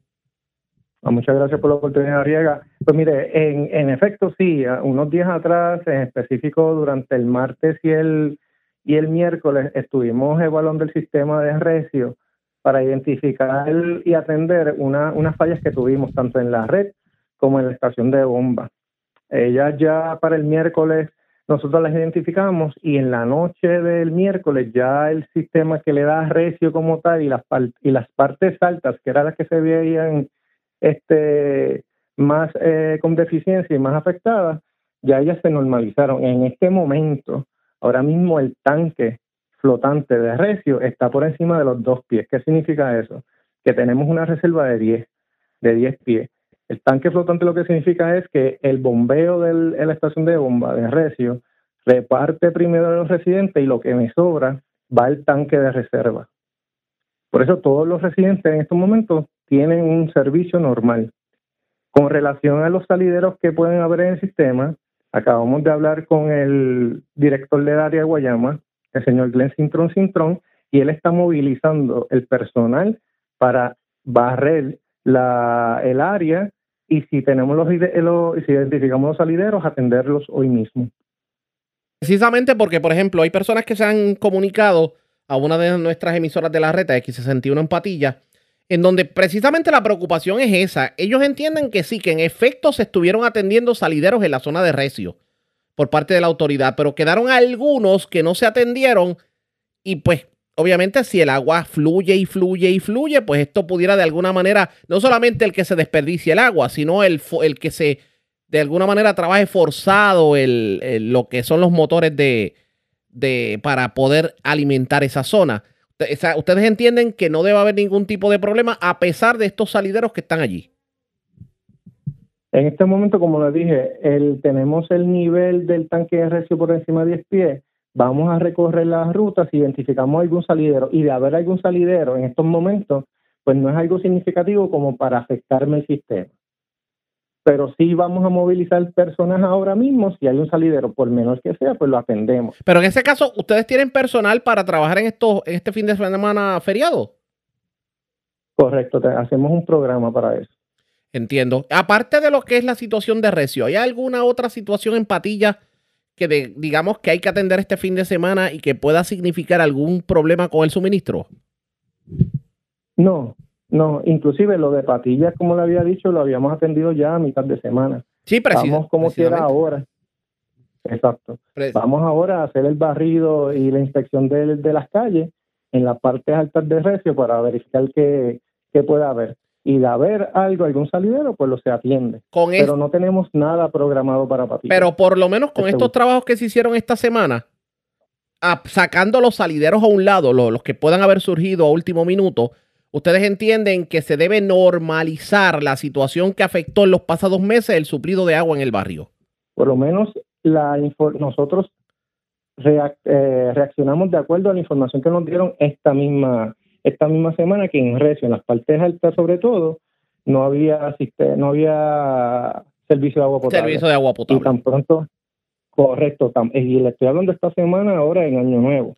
Ah, muchas gracias por la oportunidad, Riega. Pues mire, en, efecto sí, unos días atrás, en específico durante el martes y el, y el miércoles, estuvimos evaluando el sistema de Recio para identificar y atender una, unas fallas que tuvimos tanto en la red como en la estación de bomba. Ellas ya para el miércoles nosotros las identificamos y en la noche del miércoles ya el sistema que le da recio como tal y las, y las partes altas, que eran las que se veían este, más eh, con deficiencia y más afectadas, ya ellas se normalizaron. En este momento, ahora mismo el tanque flotante de recio está por encima de los dos pies. ¿Qué significa eso? Que tenemos una reserva de 10, de 10 pies. El tanque flotante lo que significa es que el bombeo de la estación de bomba de Recio reparte primero a los residentes y lo que me sobra va al tanque de reserva. Por eso todos los residentes en estos momentos tienen un servicio normal. Con relación a los salideros que pueden haber en el sistema, acabamos de hablar con el director del área de Guayama, el señor Glenn Sintron Sintron, y él está movilizando el personal para barrer la, el área y si tenemos los, si identificamos los salideros, atenderlos hoy mismo. Precisamente porque, por ejemplo, hay personas que se han comunicado a una de nuestras emisoras de la red, X61 en Patilla, en donde precisamente la preocupación es esa. Ellos entienden que sí, que en efecto se estuvieron atendiendo salideros en la zona de Recio por parte de la autoridad, pero quedaron algunos que no se atendieron y pues obviamente si el agua fluye y fluye y fluye, pues esto pudiera de alguna manera, no solamente el que se desperdicie el agua, sino el, el que se de alguna manera trabaje forzado el, lo que son los motores de, de, para poder alimentar esa zona. Ustedes entienden que no debe haber ningún tipo de problema a pesar de estos salideros que están allí. En este momento, como les dije, el, tenemos el nivel del tanque de recio por encima de 10 pies vamos a recorrer las rutas, si identificamos algún salidero y de haber algún salidero en estos momentos, pues no es algo significativo como para afectarme el sistema. Pero sí vamos a movilizar personas ahora mismo, si hay un salidero, por menos que sea, pues lo atendemos. Pero en ese caso, ¿ustedes tienen personal para trabajar en, esto, en este fin de semana feriado? Correcto, hacemos un programa para eso. Entiendo. Aparte de lo que es la situación de recio, ¿hay alguna otra situación en Patilla que digamos que hay que atender este fin de semana y que pueda significar algún problema con el suministro? No, no, inclusive lo de patillas, como le había dicho, lo habíamos atendido ya a mitad de semana. Sí, precisamente. Vamos como quiera ahora. Exacto. Vamos ahora a hacer el barrido y la inspección de, de las calles en las partes altas de Recio para verificar qué, qué puede haber y de haber algo, algún salidero, pues lo se atiende. pero no tenemos nada programado para patillas. Pero por lo menos con estos trabajos que se hicieron esta semana, sacando los salideros a un lado, los, que puedan haber surgido a último minuto, ustedes entienden que se debe normalizar la situación que afectó en los pasados meses el suplido de agua en el barrio. Por lo menos la nosotros eh, reaccionamos de acuerdo a la información que nos dieron esta misma esta misma semana que en Recio, en las partes altas sobre todo, no había no había servicio de agua potable. Servicio de agua potable. Y tan pronto, correcto, y le estoy hablando esta semana ahora en Año Nuevo.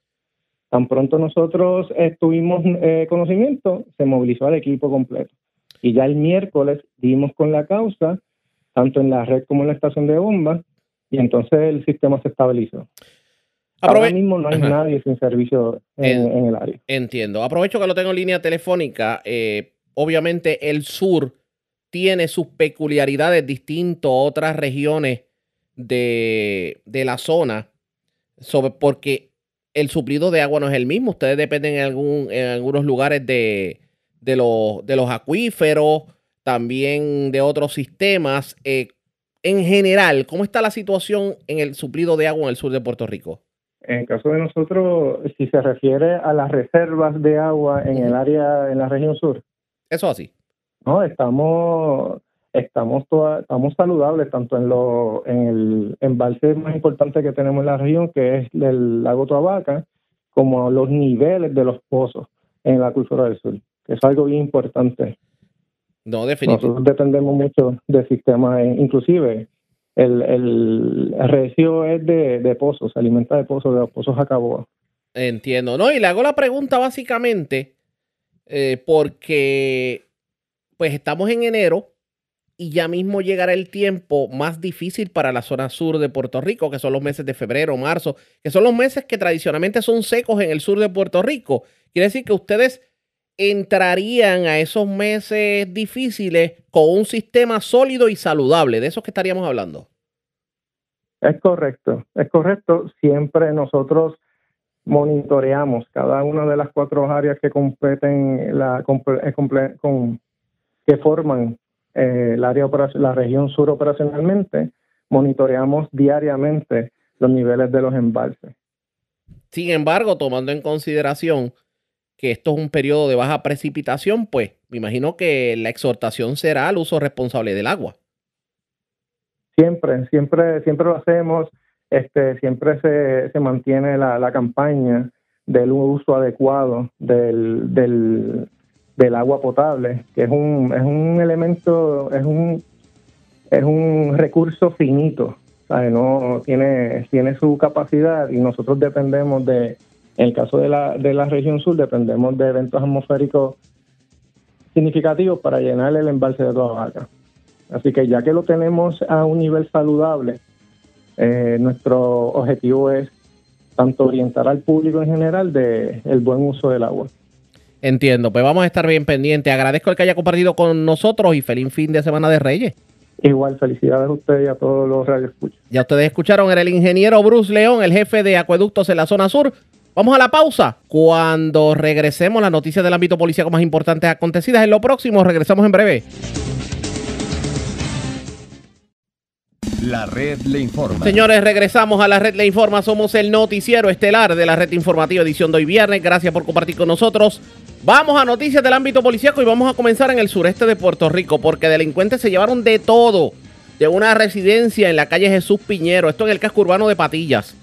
Tan pronto nosotros tuvimos eh, conocimiento, se movilizó al equipo completo. Y ya el miércoles dimos con la causa, tanto en la red como en la estación de bombas, y entonces el sistema se estabilizó. Ahora mismo no hay nadie sin servicio en, el área. Entiendo. Aprovecho que lo tengo en línea telefónica. Eh, obviamente el sur tiene sus peculiaridades distintas a otras regiones de, la zona, sobre, porque el suplido de agua no es el mismo. Ustedes dependen en, algún, en algunos lugares de, de, los, de los acuíferos, también de otros sistemas. Eh, en general, ¿cómo está la situación en el suplido de agua en el sur de Puerto Rico? En el caso de nosotros, si se refiere a las reservas de agua en el área, en la región sur. Eso así. No, estamos, estamos, estamos saludables tanto en, lo, en el embalse más importante que tenemos en la región, que es el lago Toabaca, como los niveles de los pozos en la cultura del sur, que es algo bien importante. No, definitivamente. Nosotros dependemos mucho del sistema, inclusive el, el, es de, de, pozos, se alimenta de pozos, de los pozos Jacaboa. Entiendo, ¿no? Y le hago la pregunta básicamente eh, porque pues estamos en enero y ya mismo llegará el tiempo más difícil para la zona sur de Puerto Rico, que son los meses de febrero, marzo, que son los meses que tradicionalmente son secos en el sur de Puerto Rico. Quiere decir que ustedes entrarían a esos meses difíciles con un sistema sólido y saludable. De eso que estaríamos hablando. Es correcto, es correcto. Siempre nosotros monitoreamos cada una de las cuatro áreas que competen la eh, con, que forman eh, el área la región sur operacionalmente monitoreamos diariamente los niveles de los embalses. Sin embargo, tomando en consideración que esto es un periodo de baja precipitación, pues me imagino que la exhortación será al uso responsable del agua. Siempre, siempre, siempre lo hacemos, este, siempre se, se mantiene la, la, campaña del uso adecuado del, del, del, agua potable, que es un, es un elemento, es un, es un recurso finito, no tiene, tiene su capacidad y nosotros dependemos de, en el caso de la, de la región sur, dependemos de eventos atmosféricos significativos para llenar el embalse de vaca. Así que ya que lo tenemos a un nivel saludable, eh, nuestro objetivo es tanto orientar al público en general de el buen uso del agua. Entiendo, pues vamos a estar bien pendientes. Agradezco el que haya compartido con nosotros y feliz fin de semana de Reyes. Igual, felicidades a ustedes y a todos los radioescuchos. Ya ustedes escucharon, era el ingeniero Bruce León, el jefe de acueductos en la zona sur. Vamos a la pausa. Cuando regresemos, las noticias del ámbito policíaco más importantes acontecidas en lo próximo. Regresamos en breve. La red le informa. Señores, regresamos a la red le informa. Somos el noticiero estelar de la red informativa edición de hoy viernes. Gracias por compartir con nosotros. Vamos a noticias del ámbito policíaco y vamos a comenzar en el sureste de Puerto Rico porque delincuentes se llevaron de todo de una residencia en la calle Jesús Piñero, esto en el casco urbano de Patillas.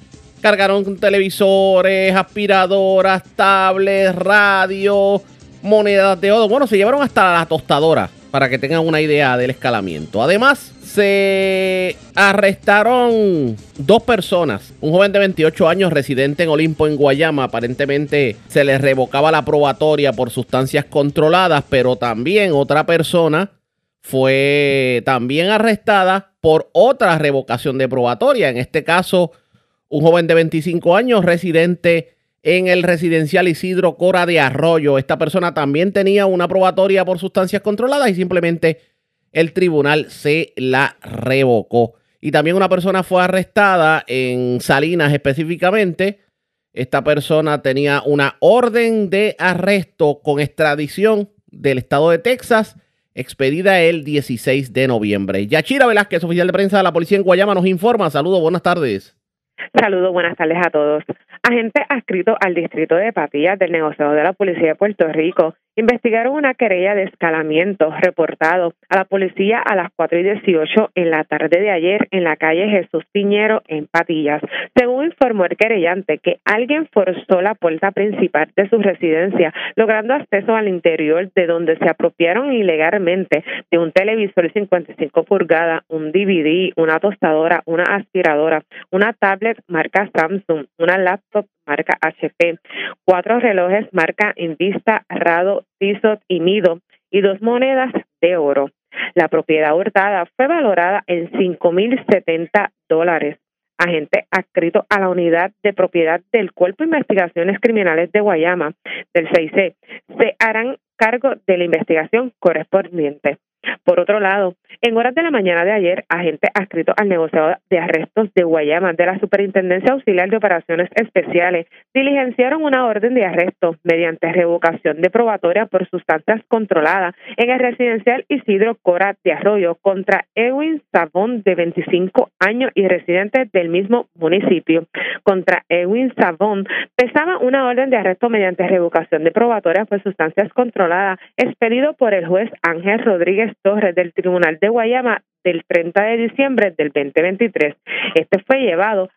Cargaron televisores, aspiradoras, tablets, radio, monedas de oro. Bueno, se llevaron hasta la tostadora para que tengan una idea del escalamiento. Además, se arrestaron dos personas. Un joven de 28 años residente en Olimpo, en Guayama. Aparentemente se le revocaba la probatoria por sustancias controladas, pero también otra persona fue también arrestada por otra revocación de probatoria. En este caso, un joven de 25 años residente en el residencial Isidro Cora de Arroyo. Esta persona también tenía una probatoria por sustancias controladas y simplemente el tribunal se la revocó. Y también una persona fue arrestada en Salinas específicamente. Esta persona tenía una orden de arresto con extradición del estado de Texas expedida el 16 de noviembre. Yachira Velázquez, oficial de prensa de la policía en Guayama, nos informa. Saludos, buenas tardes. Saludos, buenas tardes a todos. Agentes adscritos al distrito de Patillas del negociado de la Policía de Puerto Rico investigaron una querella de escalamiento reportado a la policía a las 4 y 18 en la tarde de ayer en la calle Jesús Piñero en Patillas. Según informó el querellante que alguien forzó la puerta principal de su residencia, logrando acceso al interior de donde se apropiaron ilegalmente de un televisor 55 pulgadas, un DVD, una tostadora, una aspiradora, una tablet marca Samsung, una laptop marca HP, cuatro relojes marca Invista, Rado, Tissot y Nido y dos monedas de oro. La propiedad hurtada fue valorada en 5.070 dólares. Agente adscrito a la unidad de propiedad del Cuerpo de Investigaciones Criminales de Guayama, del 6C, se harán cargo de la investigación correspondiente. Por otro lado, en horas de la mañana de ayer, agentes adscritos al negociado de arrestos de Guayama de la Superintendencia Auxiliar de Operaciones Especiales diligenciaron una orden de arresto mediante revocación de probatoria por sustancias controladas en el residencial Isidro Cora de Arroyo contra Edwin Sabón de 25 años y residente del mismo municipio. Contra Edwin Sabón pesaba una orden de arresto mediante revocación de probatoria por sustancias controladas expedido por el juez Ángel Rodríguez Torres del Tribunal de Guayama del 30 de diciembre del 2023. Este fue llevado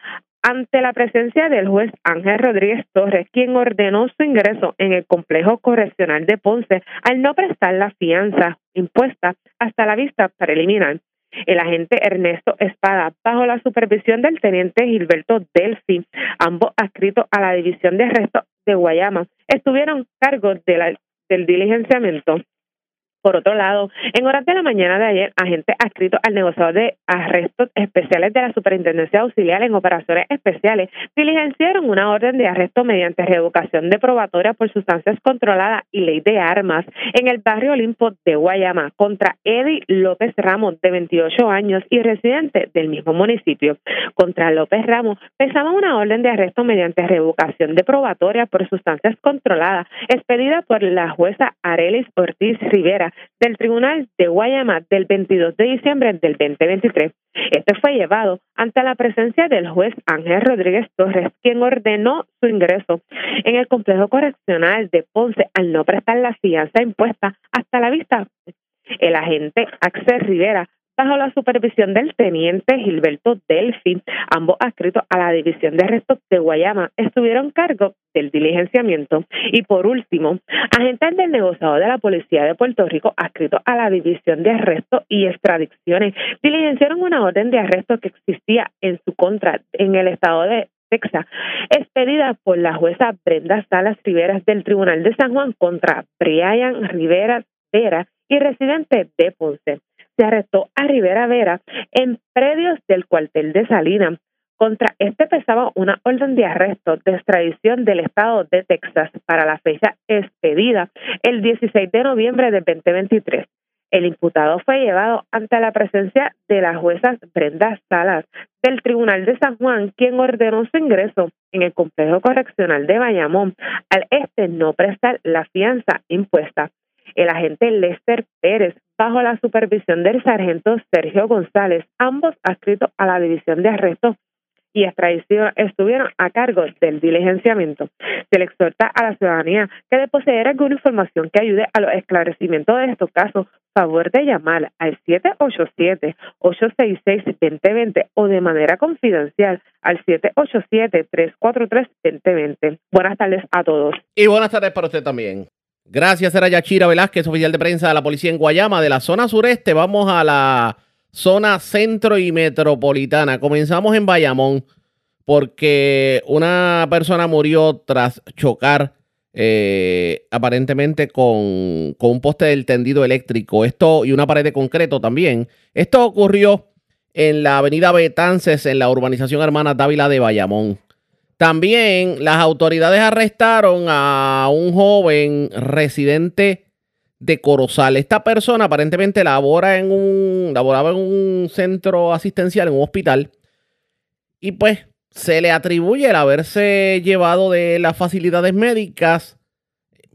ante la presencia del juez Ángel Rodríguez Torres, quien ordenó su ingreso en el complejo correccional de Ponce al no prestar la fianza impuesta hasta la vista preliminar. El agente Ernesto Espada, bajo la supervisión del teniente Gilberto Delfi, ambos adscritos a la División de Arrestos de Guayama, estuvieron cargos de del diligenciamiento por otro lado, en horas de la mañana de ayer, agentes adscritos al negociador de arrestos especiales de la Superintendencia Auxiliar en Operaciones Especiales diligenciaron una orden de arresto mediante revocación de probatoria por sustancias controladas y ley de armas en el barrio Olimpo de Guayama contra Eddie López Ramos, de 28 años y residente del mismo municipio. Contra López Ramos pesaba una orden de arresto mediante revocación de probatoria por sustancias controladas expedida por la jueza Arelis Ortiz Rivera del Tribunal de Guayama del 22 de diciembre del 2023. Este fue llevado ante la presencia del juez Ángel Rodríguez Torres, quien ordenó su ingreso en el complejo correccional de Ponce al no prestar la fianza impuesta hasta la vista. El agente Axel Rivera bajo la supervisión del teniente Gilberto Delfi, ambos adscritos a la División de Arrestos de Guayama, estuvieron cargo del diligenciamiento. Y por último, agentes del negociado de la Policía de Puerto Rico, adscritos a la División de Arrestos y Extradiciones, diligenciaron una orden de arresto que existía en su contra en el estado de Texas, expedida por la jueza Brenda Salas Rivera del Tribunal de San Juan contra Brian Rivera Vera y residente de Ponce se arrestó a Rivera Vera en predios del cuartel de Salinas. Contra este pesaba una orden de arresto de extradición del estado de Texas para la fecha expedida el 16 de noviembre del 2023. El imputado fue llevado ante la presencia de la jueza Brenda Salas del Tribunal de San Juan, quien ordenó su ingreso en el complejo correccional de Bayamón al este no prestar la fianza impuesta el agente Lester Pérez, bajo la supervisión del sargento Sergio González, ambos adscritos a la División de Arrestos y extradición estuvieron a cargo del diligenciamiento. Se le exhorta a la ciudadanía que de poseer alguna información que ayude a los esclarecimientos de estos casos, favor de llamar al 787-866-2020 o de manera confidencial al 787-343-2020. Buenas tardes a todos. Y buenas tardes para usted también. Gracias, era Yachira Velázquez, oficial de prensa de la policía en Guayama. De la zona sureste vamos a la zona centro y metropolitana. Comenzamos en Bayamón porque una persona murió tras chocar eh, aparentemente con, con, un poste del tendido eléctrico. Esto y una pared de concreto también. Esto ocurrió en la avenida Betances, en la urbanización Hermana Dávila de Bayamón. También las autoridades arrestaron a un joven residente de Corozal. Esta persona aparentemente labora en un, laboraba en un centro asistencial, en un hospital, y pues se le atribuye el haberse llevado de las facilidades médicas,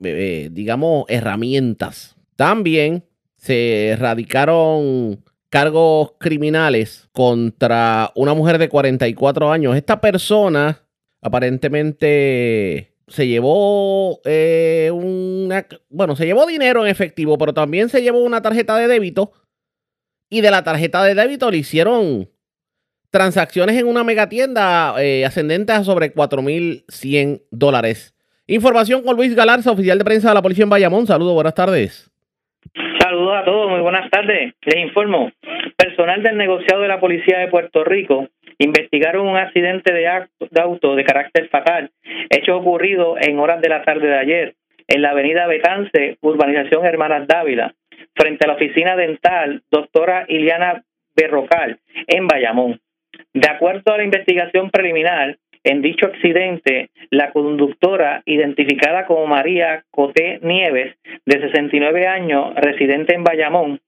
eh, digamos, herramientas. También se erradicaron cargos criminales contra una mujer de 44 años. Esta persona aparentemente se llevó eh, una, bueno, se llevó dinero en efectivo, pero también se llevó una tarjeta de débito y de la tarjeta de débito le hicieron transacciones en una megatienda eh, ascendentes a sobre 4.100 dólares. Información con Luis Galarza, oficial de prensa de la policía en Bayamón. Saludos, buenas tardes. Saludos a todos, muy buenas tardes. Les informo, personal del negociado de la Policía de Puerto Rico investigaron un accidente de, auto de carácter fatal, hecho ocurrido en horas de la tarde de ayer en la avenida Betance, urbanización Hermanas Dávila, frente a la oficina dental doctora Iliana Berrocal, en Bayamón. De acuerdo a la investigación preliminar, en dicho accidente, la conductora, identificada como María Coté Nieves, de 69 años, residente en Bayamón,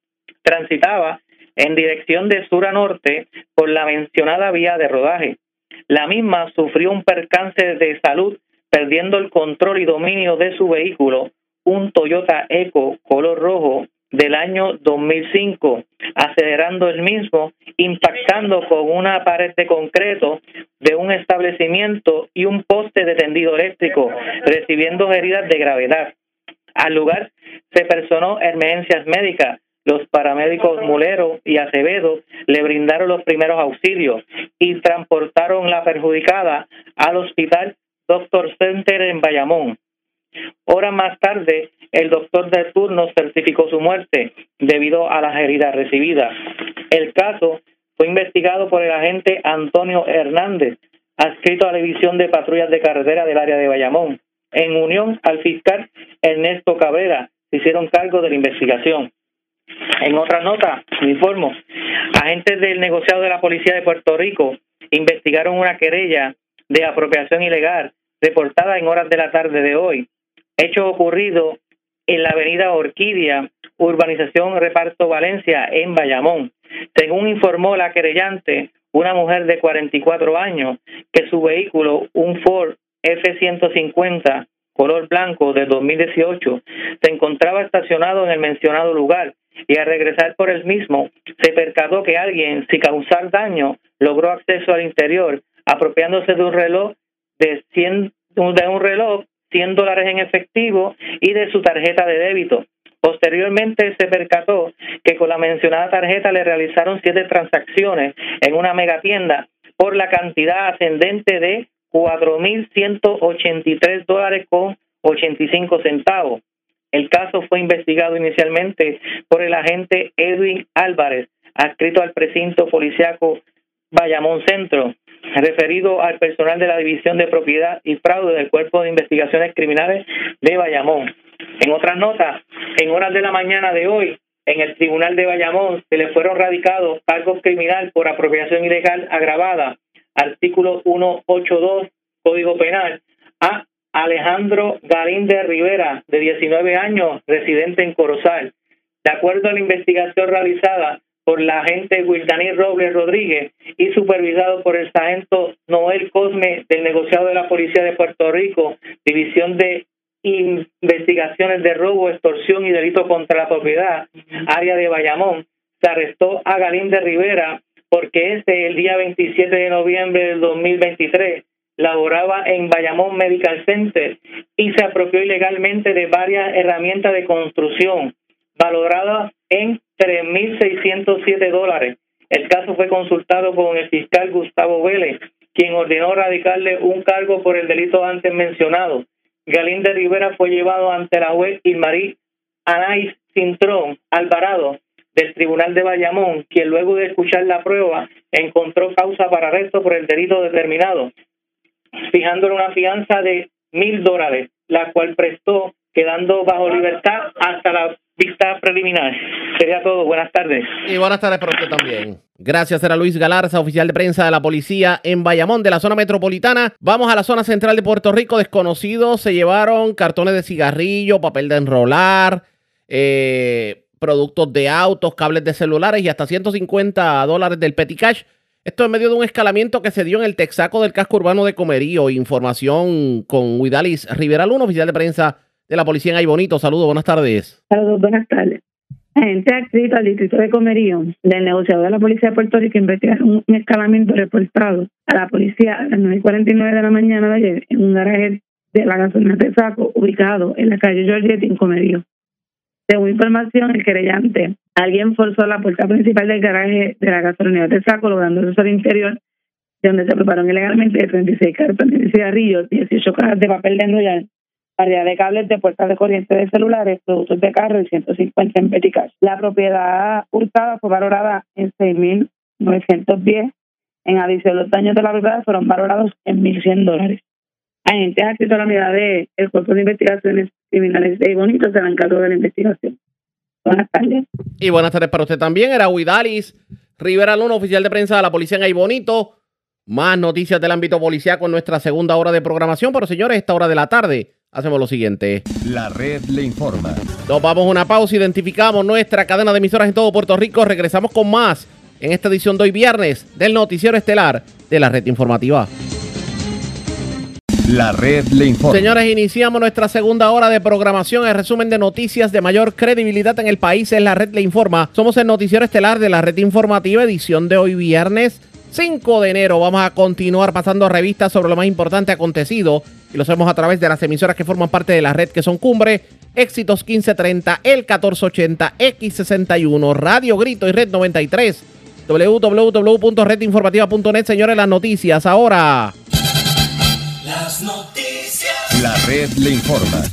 transitaba en dirección de sur a norte por la mencionada vía de rodaje. La misma sufrió un percance de salud perdiendo el control y dominio de su vehículo, un Toyota Eco color rojo del año 2005, acelerando el mismo, impactando con una pared de concreto de un establecimiento y un poste de tendido eléctrico, recibiendo heridas de gravedad. Al lugar se personó emergencias médicas, los paramédicos Mulero y Acevedo le brindaron los primeros auxilios y transportaron la perjudicada al hospital Doctor Center en Bayamón. Horas más tarde, el doctor de turno certificó su muerte debido a las heridas recibidas. El caso fue investigado por el agente Antonio Hernández, adscrito a la División de Patrullas de Carretera del área de Bayamón. En unión al fiscal Ernesto Cabrera, se hicieron cargo de la investigación. En otra nota, me informo, agentes del negociado de la Policía de Puerto Rico investigaron una querella de apropiación ilegal reportada en horas de la tarde de hoy, hecho ocurrido en la avenida Orquídea, urbanización Reparto Valencia, en Bayamón. Según informó la querellante, una mujer de 44 años, que su vehículo, un Ford F-150 color blanco de 2018, se encontraba estacionado en el mencionado lugar y al regresar por el mismo se percató que alguien, sin causar daño, logró acceso al interior, apropiándose de un reloj de 100, de un reloj 100 dólares en efectivo y de su tarjeta de débito. Posteriormente se percató que con la mencionada tarjeta le realizaron siete transacciones en una megatienda por la cantidad ascendente de 4.183 dólares con 85 centavos. El caso fue investigado inicialmente por el agente Edwin Álvarez, adscrito al precinto policiaco Bayamón Centro, referido al personal de la División de Propiedad y Fraude del Cuerpo de Investigaciones Criminales de Bayamón. En otras notas, en horas de la mañana de hoy, en el Tribunal de Bayamón se le fueron radicados cargos criminales por apropiación ilegal agravada, artículo 182, Código Penal, a Alejandro Galíndez Rivera, de 19 años, residente en Corozal. De acuerdo a la investigación realizada por la agente Wildaní Robles Rodríguez y supervisado por el sargento Noel Cosme del negociado de la Policía de Puerto Rico, División de Investigaciones de Robo, Extorsión y Delito contra la Propiedad, área de Bayamón, se arrestó a Galíndez Rivera porque este, el día 27 de noviembre del 2023, laboraba en Bayamón Medical Center y se apropió ilegalmente de varias herramientas de construcción valoradas en 3.607 dólares. El caso fue consultado con el fiscal Gustavo Vélez, quien ordenó radicarle un cargo por el delito antes mencionado. Galín Rivera fue llevado ante la juez Ilmarí Anais Cintrón Alvarado del Tribunal de Bayamón, quien luego de escuchar la prueba encontró causa para arresto por el delito determinado fijándole una fianza de mil dólares, la cual prestó quedando bajo libertad hasta la vista preliminar. Sería todo. Buenas tardes. Y buenas tardes para usted también. Gracias, era Luis Galarza, oficial de prensa de la policía en Bayamón, de la zona metropolitana. Vamos a la zona central de Puerto Rico. Desconocidos se llevaron cartones de cigarrillo, papel de enrolar, eh, productos de autos, cables de celulares y hasta 150 dólares del petty cash. Esto en medio de un escalamiento que se dio en el Texaco del casco urbano de Comerío. Información con Huidalis Rivera Luna, oficial de prensa de la policía en Ay Bonito. Saludos, buenas tardes. Saludos, buenas tardes. Agente adscrito al distrito de Comerío del negociador de la Policía de Puerto Rico investigaron un escalamiento reportado a la policía a las 9.49 de la mañana de ayer en un garaje de la gasolina de Saco ubicado en la calle Georgette en Comerío. Según información, el querellante, alguien forzó la puerta principal del garaje de la gasolina de Saco logrando el al interior de donde se prepararon ilegalmente 36 cartones de cigarrillos, 18 cajas de papel de enrollar variedad de cables de puertas de corriente de celulares, productos de carro y 150 en peticas. La propiedad hurtada fue valorada en 6.910. En adición, los daños de la propiedad fueron valorados en 1.100 dólares. Agentes adscritos a la unidad del Cuerpo de Investigaciones Criminales de Bonito se han cargo de la investigación. Buenas tardes. Y buenas tardes para usted también. Era Huidalis Rivera Luna, oficial de prensa de la policía en Bonito. Más noticias del ámbito policial con nuestra segunda hora de programación. Pero señores, esta hora de la tarde hacemos lo siguiente. La red le informa. Nos vamos a una pausa, identificamos nuestra cadena de emisoras en todo Puerto Rico. Regresamos con más en esta edición de hoy viernes del noticiero estelar de la red informativa. La red le informa. Señores, iniciamos nuestra segunda hora de programación. El resumen de noticias de mayor credibilidad en el país es la red le informa. Somos el noticiero estelar de la red informativa, edición de hoy viernes 5 de enero. Vamos a continuar pasando revistas sobre lo más importante acontecido y lo hacemos a través de las emisoras que forman parte de la red que son Cumbre, Éxitos 1530, El 1480, X61, Radio Grito y Red 93, www.redinformativa.net. Señores, las noticias ahora. Las noticias. La red le informa.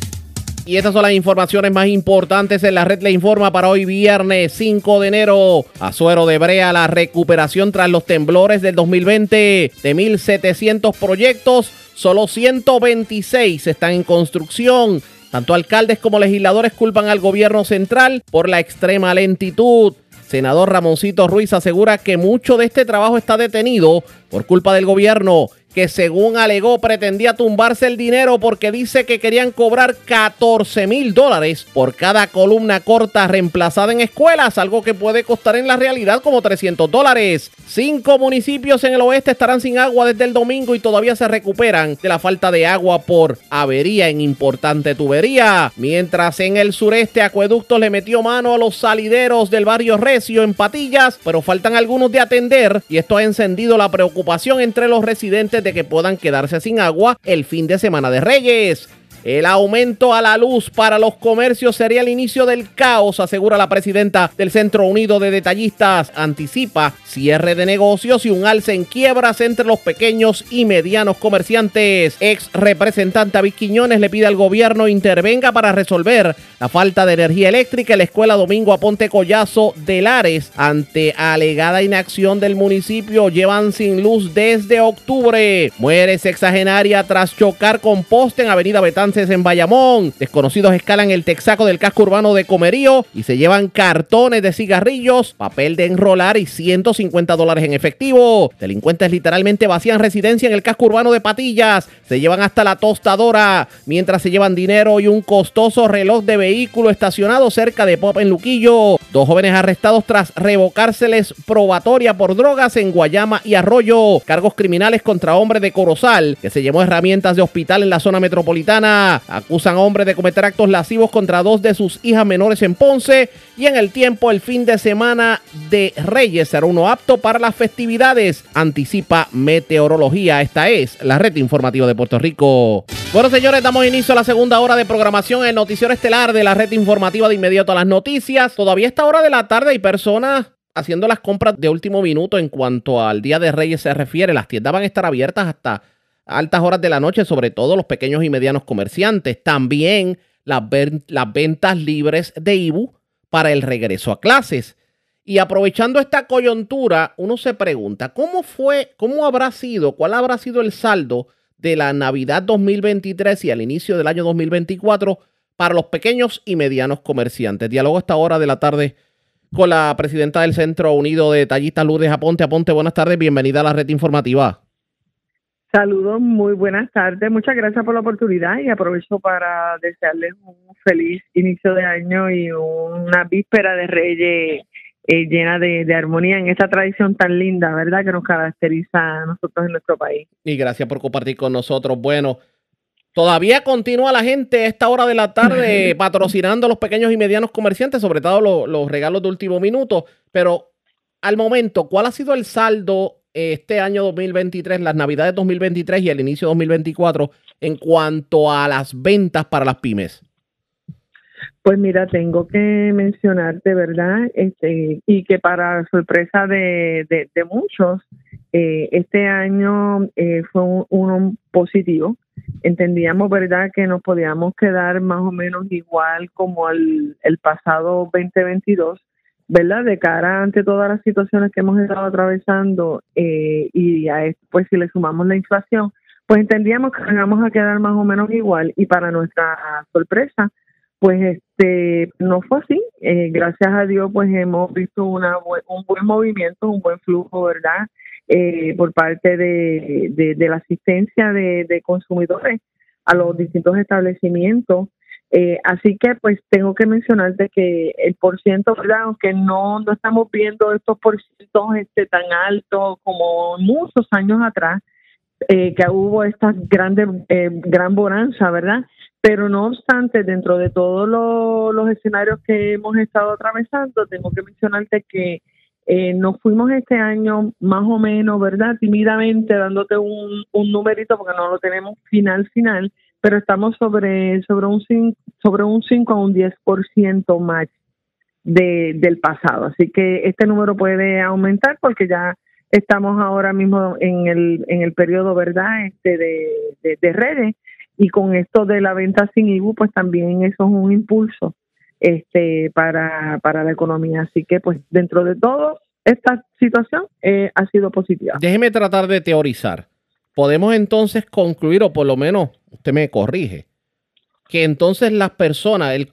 Y estas son las informaciones más importantes en la red le informa para hoy viernes 5 de enero. Azuero de Brea, la recuperación tras los temblores del 2020 de 1.700 proyectos, solo 126 están en construcción. Tanto alcaldes como legisladores culpan al gobierno central por la extrema lentitud. Senador Ramoncito Ruiz asegura que mucho de este trabajo está detenido por culpa del gobierno que según alegó pretendía tumbarse el dinero porque dice que querían cobrar 14 mil dólares por cada columna corta reemplazada en escuelas, algo que puede costar en la realidad como 300 dólares. Cinco municipios en el oeste estarán sin agua desde el domingo y todavía se recuperan de la falta de agua por avería en importante tubería. Mientras en el sureste Acueducto le metió mano a los salideros del barrio Recio en Patillas, pero faltan algunos de atender y esto ha encendido la preocupación entre los residentes de que puedan quedarse sin agua el fin de semana de Reyes. El aumento a la luz para los comercios sería el inicio del caos, asegura la presidenta del Centro Unido de Detallistas. Anticipa cierre de negocios y un alce en quiebras entre los pequeños y medianos comerciantes. Ex representante David Quiñones le pide al gobierno intervenga para resolver la falta de energía eléctrica en la escuela Domingo Aponte Collazo de Lares. Ante alegada inacción del municipio, llevan sin luz desde octubre. Muere sexagenaria tras chocar con poste en Avenida Betán en Bayamón. Desconocidos escalan el texaco del casco urbano de Comerío y se llevan cartones de cigarrillos, papel de enrolar y 150 dólares en efectivo. Delincuentes literalmente vacían residencia en el casco urbano de Patillas. Se llevan hasta la tostadora mientras se llevan dinero y un costoso reloj de vehículo estacionado cerca de Pop en Luquillo. Dos jóvenes arrestados tras revocárseles probatoria por drogas en Guayama y Arroyo. Cargos criminales contra hombre de Corozal que se llevó herramientas de hospital en la zona metropolitana Acusan a hombre de cometer actos lascivos contra dos de sus hijas menores en Ponce y en el tiempo el fin de semana de Reyes será uno apto para las festividades, anticipa Meteorología. Esta es la red informativa de Puerto Rico. Bueno, señores, damos inicio a la segunda hora de programación en noticiero estelar de la red informativa de inmediato a las noticias. Todavía esta hora de la tarde hay personas haciendo las compras de último minuto en cuanto al Día de Reyes se refiere. Las tiendas van a estar abiertas hasta altas horas de la noche, sobre todo los pequeños y medianos comerciantes. También las, ventas libres de IBU para el regreso a clases. Y aprovechando esta coyuntura, uno se pregunta, ¿cómo fue, cómo habrá sido, cuál habrá sido el saldo de la Navidad 2023 y al inicio del año 2024 para los pequeños y medianos comerciantes. Diálogo a esta hora de la tarde con la presidenta del Centro Unido de Tallistas Lourdes Aponte. Aponte, buenas tardes, bienvenida a la red informativa. Saludos, muy buenas tardes. Muchas gracias por la oportunidad y aprovecho para desearles un feliz inicio de año y una víspera de Reyes eh, llena de, de, armonía en esta tradición tan linda, ¿verdad? Que nos caracteriza a nosotros en nuestro país. Y gracias por compartir con nosotros. Bueno, todavía continúa la gente a esta hora de la tarde patrocinando a los pequeños y medianos comerciantes, sobre todo los, los regalos de último minuto, pero al momento, ¿cuál ha sido el saldo este año 2023, las navidades 2023 y el inicio 2024 en cuanto a las ventas para las pymes? Pues mira, tengo que mencionarte, ¿verdad? Este, y que para sorpresa de, muchos, eh, este año eh, fue un, uno positivo. Entendíamos, ¿verdad?, que nos podíamos quedar más o menos igual como el, el pasado 2022, ¿verdad? De cara ante todas las situaciones que hemos estado atravesando eh, y a esto, pues si le sumamos la inflación, pues entendíamos que íbamos a quedar más o menos igual y para nuestra sorpresa, pues este no fue así. Eh, gracias a Dios, pues hemos visto una un buen movimiento, un buen flujo, ¿verdad? Eh, por parte de, de, la asistencia de, de consumidores a los distintos establecimientos eh, así que pues tengo que mencionarte que el porciento, ¿verdad? Aunque no, no estamos viendo estos porcientos este, tan altos como muchos años atrás, eh, que hubo esta grande, eh, gran bonanza, ¿verdad? Pero no obstante, dentro de todos los escenarios que hemos estado atravesando, tengo que mencionarte que eh, nos fuimos este año más o menos, ¿verdad? Tímidamente dándote un, un numerito porque no lo tenemos final, final, pero estamos sobre, sobre un 5, sobre un 5 a un 10% más de, del pasado. Así que este número puede aumentar porque ya estamos ahora mismo en el, en el periodo, ¿verdad?, este de, de, redes y con esto de la venta sin IBU, pues también eso es un impulso este para, para la economía. Así que, pues, dentro de todo, esta situación eh, ha sido positiva. Déjeme tratar de teorizar. Podemos entonces concluir, o por lo menos usted me corrige, que entonces las personas, el,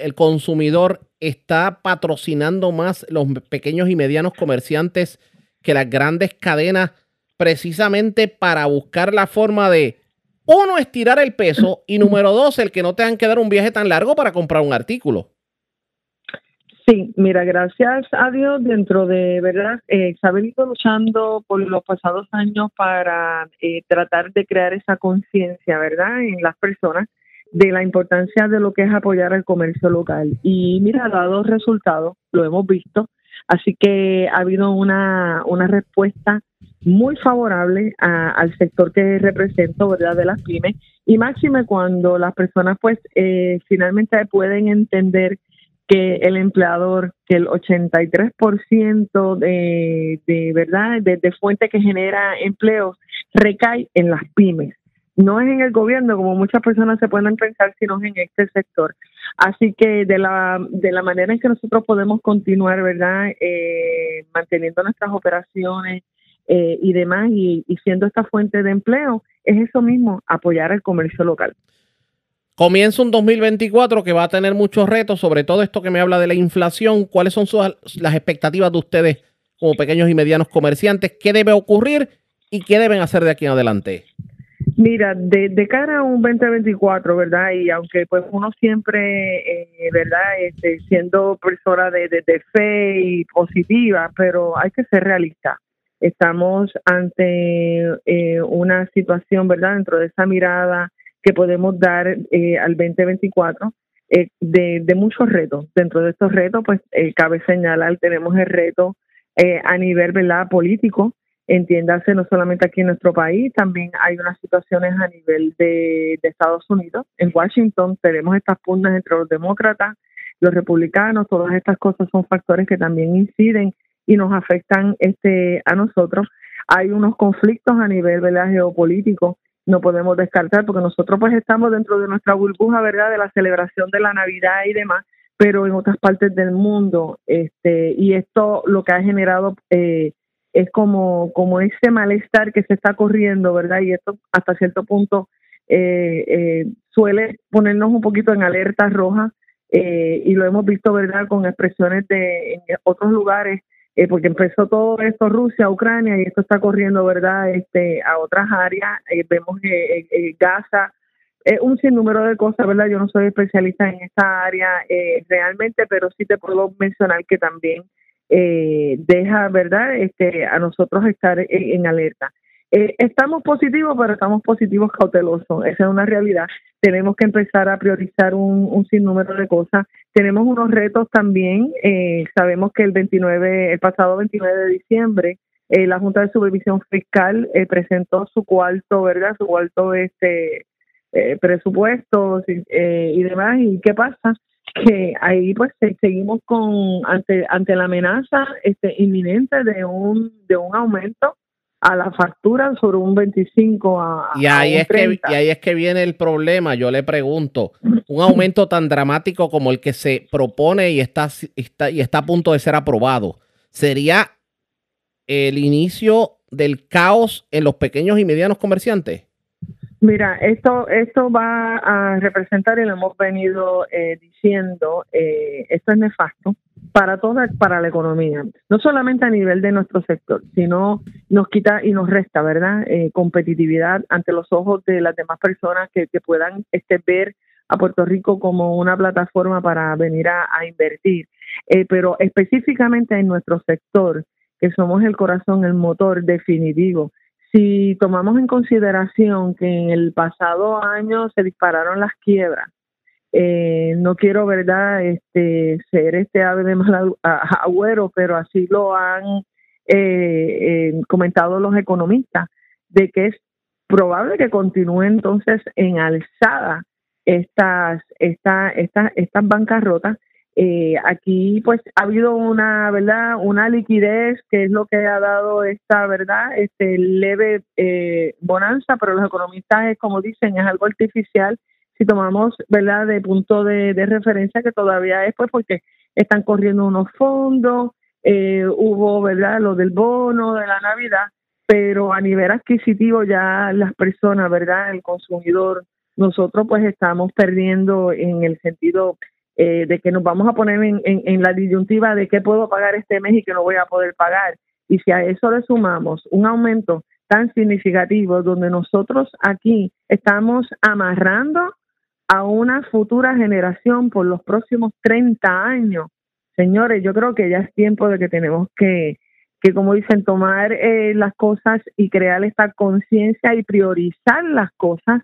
el, consumidor está patrocinando más los pequeños y medianos comerciantes que las grandes cadenas precisamente para buscar la forma de, uno, estirar el peso y número dos, el que no tengan que dar un viaje tan largo para comprar un artículo. Sí, mira, gracias a Dios, dentro de verdad, eh, se ha venido luchando por los pasados años para eh, tratar de crear esa conciencia, ¿verdad?, en las personas de la importancia de lo que es apoyar al comercio local. Y mira, ha dado resultados, lo hemos visto, así que ha habido una, una respuesta muy favorable al sector que represento, ¿verdad?, de las pymes, y máxime cuando las personas, pues, eh, finalmente pueden entender que el empleador, que el 83% de, de verdad, de, fuente que genera empleos recae en las pymes. No es en el gobierno, como muchas personas se pueden pensar, sino en este sector. Así que de la, de la manera en que nosotros podemos continuar, ¿verdad? Eh, manteniendo nuestras operaciones eh, y demás y, y siendo esta fuente de empleo, es eso mismo, apoyar el comercio local. Comienza un 2024 que va a tener muchos retos, sobre todo esto que me habla de la inflación. ¿Cuáles son las expectativas de ustedes como pequeños y medianos comerciantes? ¿Qué debe ocurrir y qué deben hacer de aquí en adelante? Mira, de, cara a un 2024, ¿verdad? Y aunque pues uno siempre, eh, ¿verdad? Este, siendo persona de, de, fe y positiva, pero hay que ser realista. Estamos ante eh, una situación, ¿verdad? Dentro de esa mirada que podemos dar eh, al 2024 eh, de, muchos retos. Dentro de estos retos, pues eh, cabe señalar, tenemos el reto a nivel ¿verdad? político, entiéndase no solamente aquí en nuestro país, también hay unas situaciones a nivel de, de Estados Unidos. En Washington tenemos estas pugnas entre los demócratas, los republicanos, todas estas cosas son factores que también inciden y nos afectan este a nosotros. Hay unos conflictos a nivel ¿verdad? geopolítico no podemos descartar porque nosotros pues estamos dentro de nuestra burbuja, ¿verdad? De la celebración de la Navidad y demás, pero en otras partes del mundo, este, y esto lo que ha generado eh, es como, como ese malestar que se está corriendo, ¿verdad? Y esto hasta cierto punto suele ponernos un poquito en alerta roja y lo hemos visto, ¿verdad?, con expresiones de en otros lugares eh, porque empezó todo esto Rusia, Ucrania y esto está corriendo, ¿verdad? Este a otras áreas, eh, vemos eh, eh Gaza, un sinnúmero de cosas, ¿verdad? Yo no soy especialista en esta área realmente, pero sí te puedo mencionar que también deja, ¿verdad? Este a nosotros estar en alerta. Eh, estamos positivos, pero estamos positivos cautelosos. Esa es una realidad. Tenemos que empezar a priorizar un, sinnúmero de cosas. Tenemos unos retos también. Eh, sabemos que el 29, el pasado 29 de diciembre, eh, la Junta de Supervisión Fiscal presentó su cuarto, ¿verdad? Su cuarto este presupuesto y demás. ¿Y qué pasa? Que ahí pues seguimos con ante ante la amenaza este inminente de un de un aumento a la factura sobre un 25 a, y ahí es que y ahí es que viene el problema yo le pregunto un aumento tan dramático como el que se propone y está, está y está a punto de ser aprobado sería el inicio del caos en los pequeños y medianos comerciantes Mira, esto esto va a representar y lo hemos venido eh, diciendo, eh, esto es nefasto para toda para la economía, no solamente a nivel de nuestro sector, sino nos quita y nos resta, ¿verdad? Eh, competitividad ante los ojos de las demás personas que, puedan este, ver a Puerto Rico como una plataforma para venir a, a invertir, pero específicamente en nuestro sector, que somos el corazón, el motor definitivo si tomamos en consideración que en el pasado año se dispararon las quiebras, eh, no quiero, ¿verdad?, este, ser este ave de mal agüero, pero así lo han eh, eh, comentado los economistas, de que es probable que continúe entonces en alzada estas, esta, esta, estas bancarrotas eh, aquí pues ha habido una verdad una liquidez que es lo que ha dado esta verdad este leve eh, bonanza pero los economistas es como dicen es algo artificial. Si tomamos verdad de punto de, referencia que todavía es pues porque están corriendo unos fondos eh, hubo verdad lo del bono de la navidad pero a nivel adquisitivo ya las personas verdad el consumidor nosotros pues estamos perdiendo en el sentido eh, de que nos vamos a poner en, en, la disyuntiva de qué puedo pagar este mes y qué no voy a poder pagar. Y si a eso le sumamos un aumento tan significativo donde nosotros aquí estamos amarrando a una futura generación por los próximos 30 años, señores, yo creo que ya es tiempo de que tenemos que, que como dicen, tomar eh, las cosas y crear esta conciencia y priorizar las cosas,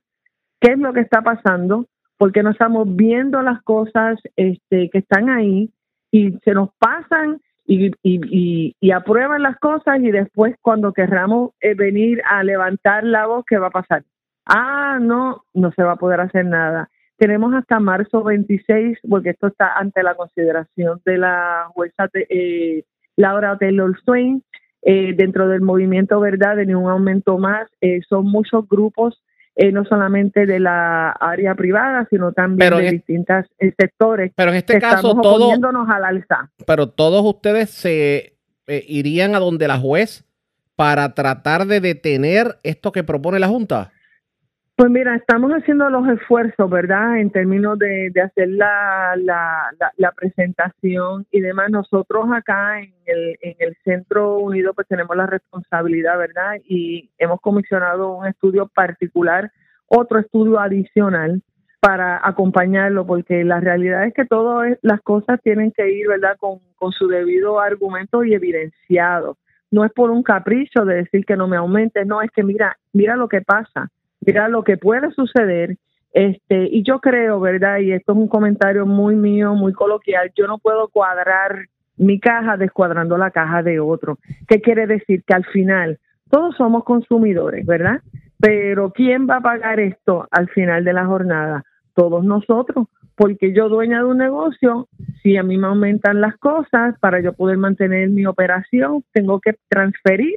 qué es lo que está pasando, porque no estamos viendo las cosas este, que están ahí y se nos pasan y, y, y, aprueban las cosas y después cuando querramos eh, venir a levantar la voz, ¿qué va a pasar? Ah, no, no se va a poder hacer nada. Tenemos hasta marzo 26, porque esto está ante la consideración de la jueza eh, Laura Taylor Swain, eh, dentro del movimiento Verdad de ni un aumento más. Eh, son muchos grupos eh, no solamente de la área privada, sino también de distintos eh, sectores. Pero en este caso, todos. al alza. Pero todos ustedes se eh, irían a donde la juez para tratar de detener esto que propone la Junta. Pues mira, estamos haciendo los esfuerzos, ¿verdad? En términos de, hacer la, la, presentación y demás. Nosotros acá en el, en el Centro Unido pues tenemos la responsabilidad, ¿verdad? Y hemos comisionado un estudio particular, otro estudio adicional para acompañarlo, porque la realidad es que todas las cosas tienen que ir, ¿verdad? Con, con su debido argumento y evidenciado. No es por un capricho de decir que no me aumente, no, es que mira, mira lo que pasa mira lo que puede suceder. Este, y yo creo, ¿verdad? Y esto es un comentario muy mío, muy coloquial, yo no puedo cuadrar mi caja descuadrando la caja de otro. ¿Qué quiere decir? Que al final todos somos consumidores, ¿verdad? Pero ¿quién va a pagar esto al final de la jornada? Todos nosotros, porque yo dueña de un negocio, si a mí me aumentan las cosas para yo poder mantener mi operación, tengo que transferir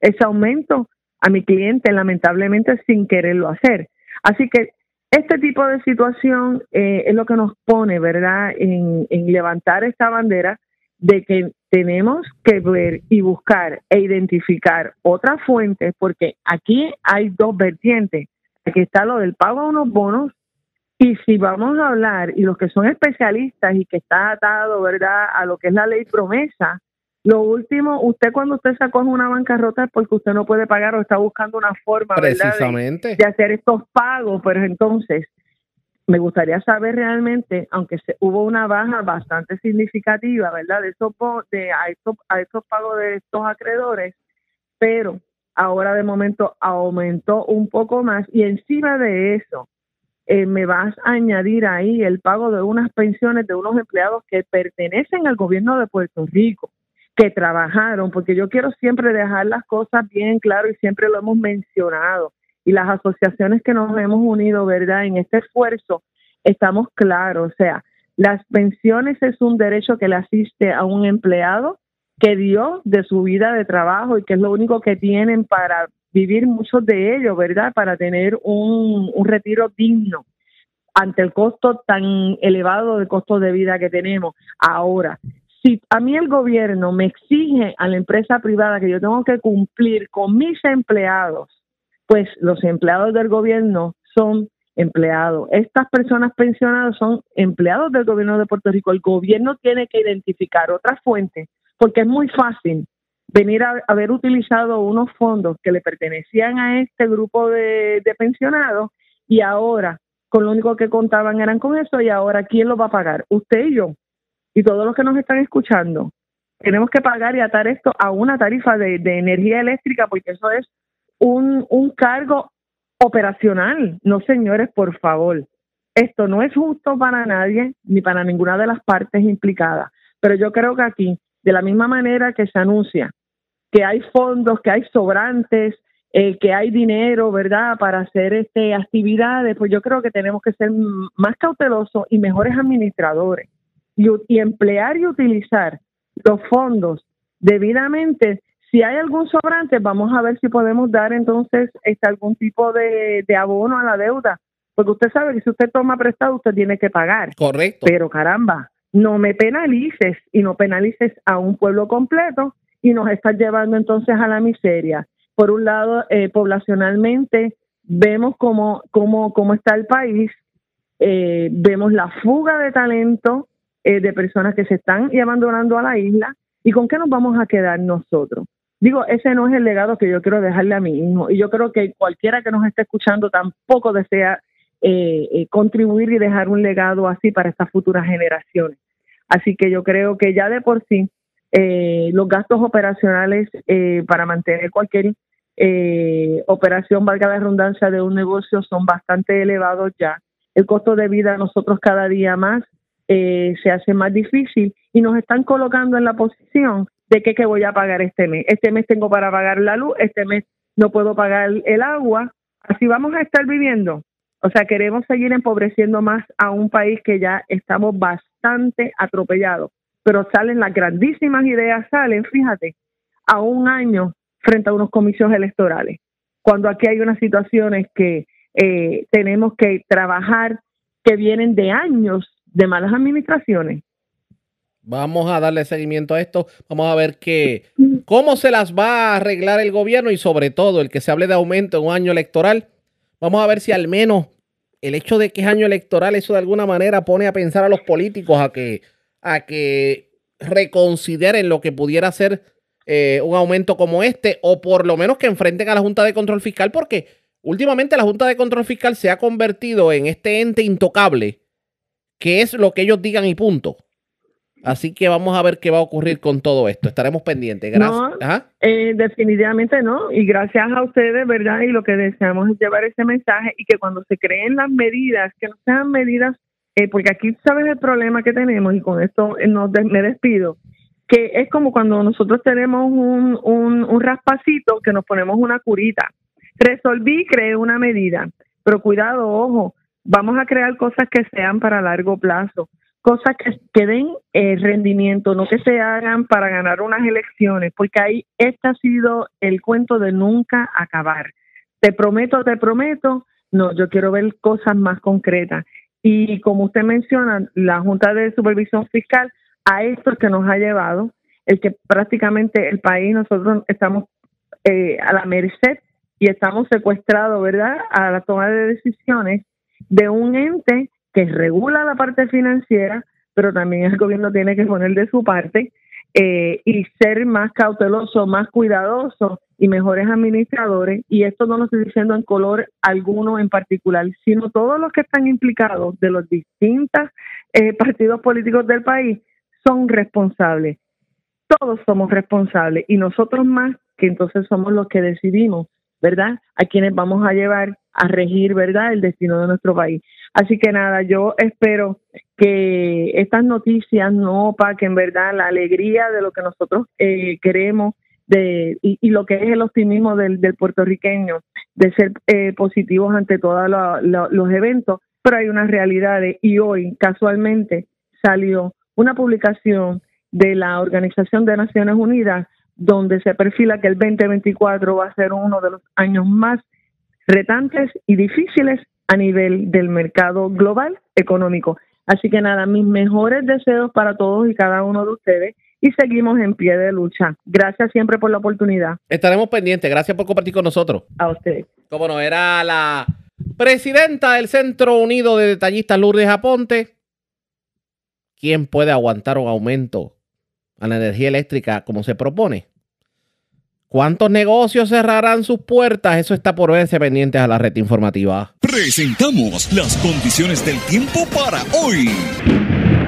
ese aumento a mi cliente, lamentablemente sin quererlo hacer. Así que este tipo de situación eh, es lo que nos pone, ¿verdad?, en, levantar esta bandera de que tenemos que ver y buscar e identificar otras fuentes, porque aquí hay dos vertientes. aquí está lo del pago a unos bonos y si vamos a hablar, y los que son especialistas y que está atado, ¿verdad?, a lo que es la ley promesa, lo último, usted cuando usted sacó una bancarrota es porque usted no puede pagar o está buscando una forma, Precisamente. de hacer estos pagos, pero entonces me gustaría saber realmente, aunque se, hubo una baja bastante significativa, ¿verdad? De esos de a estos, a estos pagos de estos acreedores, pero ahora de momento aumentó un poco más y encima de eso eh, me vas a añadir ahí el pago de unas pensiones de unos empleados que pertenecen al gobierno de Puerto Rico, que trabajaron, porque yo quiero siempre dejar las cosas bien claro y siempre lo hemos mencionado y las asociaciones que nos hemos unido, ¿verdad? En este esfuerzo, estamos claros, o sea, las pensiones es un derecho que le asiste a un empleado que dio de su vida de trabajo y que es lo único que tienen para vivir muchos de ellos, ¿verdad? Para tener un, un retiro digno ante el costo tan elevado de costo de vida que tenemos. Ahora, si a mí el gobierno me exige a la empresa privada que yo tengo que cumplir con mis empleados, pues los empleados del gobierno son empleados. Estas personas pensionadas son empleados del gobierno de Puerto Rico. El gobierno tiene que identificar otra fuente porque es muy fácil venir a haber utilizado unos fondos que le pertenecían a este grupo de, de pensionados y ahora con lo único que contaban eran con eso y ahora ¿quién lo va a pagar? Usted y yo y todos los que nos están escuchando. Tenemos que pagar y atar esto a una tarifa de, de energía eléctrica porque eso es un, un cargo operacional. No, señores, por favor. Esto no es justo para nadie ni para ninguna de las partes implicadas. Pero yo creo que aquí, de la misma manera que se anuncia que hay fondos, que hay sobrantes, eh, que hay dinero, ¿verdad?, para hacer este actividades, pues yo creo que tenemos que ser más cautelosos y mejores administradores y, emplear y utilizar los fondos debidamente. Si hay algún sobrante, vamos a ver si podemos dar entonces este, algún tipo de, de abono a la deuda, porque usted sabe que si usted toma prestado, usted tiene que pagar. Correcto. Pero caramba, no me penalices y no penalices a un pueblo completo y nos estás llevando entonces a la miseria. Por un lado, eh, poblacionalmente, vemos cómo, cómo, cómo está el país, eh, vemos la fuga de talento eh, de personas que se están y abandonando a la isla. ¿Y con qué nos vamos a quedar nosotros? Digo, ese no es el legado que yo quiero dejarle a mi hijo. Y yo creo que cualquiera que nos esté escuchando tampoco desea eh, eh, contribuir y dejar un legado así para estas futuras generaciones. Así que yo creo que ya de por sí eh, los gastos operacionales eh, para mantener cualquier eh, operación, valga la redundancia, de un negocio son bastante elevados ya. El costo de vida nosotros cada día más eh, se hace más difícil y nos están colocando en la posición de que, que voy a pagar este mes. Este mes tengo para pagar la luz, este mes no puedo pagar el agua. Así vamos a estar viviendo. O sea, queremos seguir empobreciendo más a un país que ya estamos bastante atropellados. Pero salen las grandísimas ideas, salen, fíjate, a un año frente a unos comicios electorales. Cuando aquí hay unas situaciones que eh, tenemos que trabajar que vienen de años de malas administraciones. Vamos a darle seguimiento a esto. Vamos a ver qué, cómo se las va a arreglar el gobierno y sobre todo el que se hable de aumento en un año electoral. Vamos a ver si al menos el hecho de que es año electoral, eso de alguna manera pone a pensar a los políticos a que, a que reconsideren lo que pudiera ser eh, un aumento como este o por lo menos que enfrenten a la Junta de Control Fiscal porque últimamente la Junta de Control Fiscal se ha convertido en este ente intocable que es lo que ellos digan y punto. Así que vamos a ver qué va a ocurrir con todo esto. Estaremos pendientes. Gracias. No, Ajá. eh, definitivamente no. Y gracias a ustedes, ¿verdad? Y lo que deseamos es llevar ese mensaje y que cuando se creen las medidas, que no sean medidas, eh, porque aquí sabes el problema que tenemos y con esto eh, nos des- me despido, que es como cuando nosotros tenemos un, un, un raspacito que nos ponemos una curita. Resolví, creé una medida, pero cuidado, ojo, vamos a crear cosas que sean para largo plazo cosas que, que den eh, rendimiento, no que se hagan para ganar unas elecciones, porque ahí este ha sido el cuento de nunca acabar. Te prometo, te prometo, no, yo quiero ver cosas más concretas. Y como usted menciona, la Junta de Supervisión Fiscal a esto es que nos ha llevado, el que prácticamente el país, nosotros estamos eh, a la merced y estamos secuestrados, ¿verdad?, a la toma de decisiones de un ente que regula la parte financiera, pero también el gobierno tiene que poner de su parte eh, y ser más cauteloso, más cuidadoso y mejores administradores. Y esto no lo estoy diciendo en color alguno en particular, sino todos los que están implicados de los distintos eh, partidos políticos del país son responsables. Todos somos responsables y nosotros más que entonces somos los que decidimos, ¿verdad? A quienes vamos a llevar a regir, ¿verdad?, el destino de nuestro país. Así que nada, yo espero que estas noticias no opaquen, ¿verdad?, la alegría de lo que nosotros eh, queremos de, y, lo que es el optimismo del, puertorriqueño de ser eh, positivos ante todos los eventos, pero hay unas realidades y hoy casualmente salió una publicación de la Organización de Naciones Unidas donde se perfila que el 2024 va a ser uno de los años más retantes y difíciles a nivel del mercado global económico. Así que nada, mis mejores deseos para todos y cada uno de ustedes y seguimos en pie de lucha. Gracias siempre por la oportunidad. Estaremos pendientes. Gracias por compartir con nosotros. A usted. Como no, era la presidenta del Centro Unido de Detallistas Lourdes Aponte. ¿Quién puede aguantar un aumento a la energía eléctrica como se propone? ¿Cuántos negocios cerrarán sus puertas? Eso está por verse pendientes a la red informativa. Presentamos las condiciones del tiempo para hoy.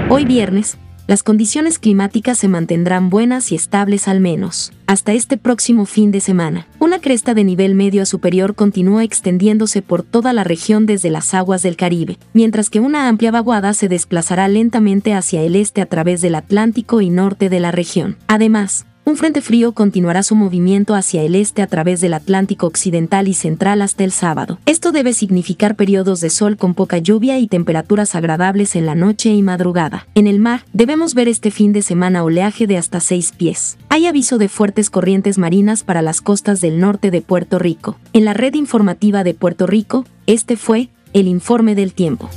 Hoy viernes, las condiciones climáticas se mantendrán buenas y estables al menos hasta este próximo fin de semana. Una cresta de nivel medio a superior continúa extendiéndose por toda la región desde las aguas del Caribe, mientras que una amplia vaguada se desplazará lentamente hacia el este a través del Atlántico y norte de la región. Además, un frente frío continuará su movimiento hacia el este a través del Atlántico Occidental y Central hasta el sábado. Esto debe significar periodos de sol con poca lluvia y temperaturas agradables en la noche y madrugada. En el mar, debemos ver este fin de semana oleaje de hasta 6 pies. Hay aviso de fuertes corrientes marinas para las costas del norte de Puerto Rico. En la red informativa de Puerto Rico, este fue el informe del tiempo.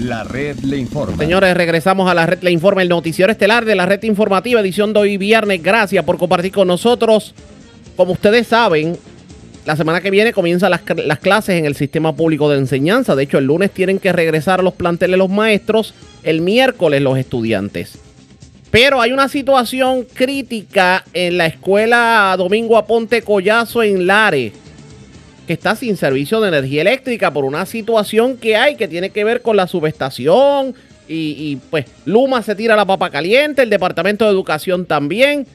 La red le informa. Señores, regresamos a la red le informa, el noticiero estelar de la red informativa, edición de hoy viernes. Gracias por compartir con nosotros. Como ustedes saben, la semana que viene comienzan las, las, clases en el sistema público de enseñanza. De hecho, el lunes tienen que regresar a los planteles los maestros, el miércoles los estudiantes. Pero hay una situación crítica en la escuela Domingo Aponte Collazo en Lares que está sin servicio de energía eléctrica por una situación que hay que tiene que ver con la subestación y, pues Luma se tira la papa caliente, el Departamento de Educación también.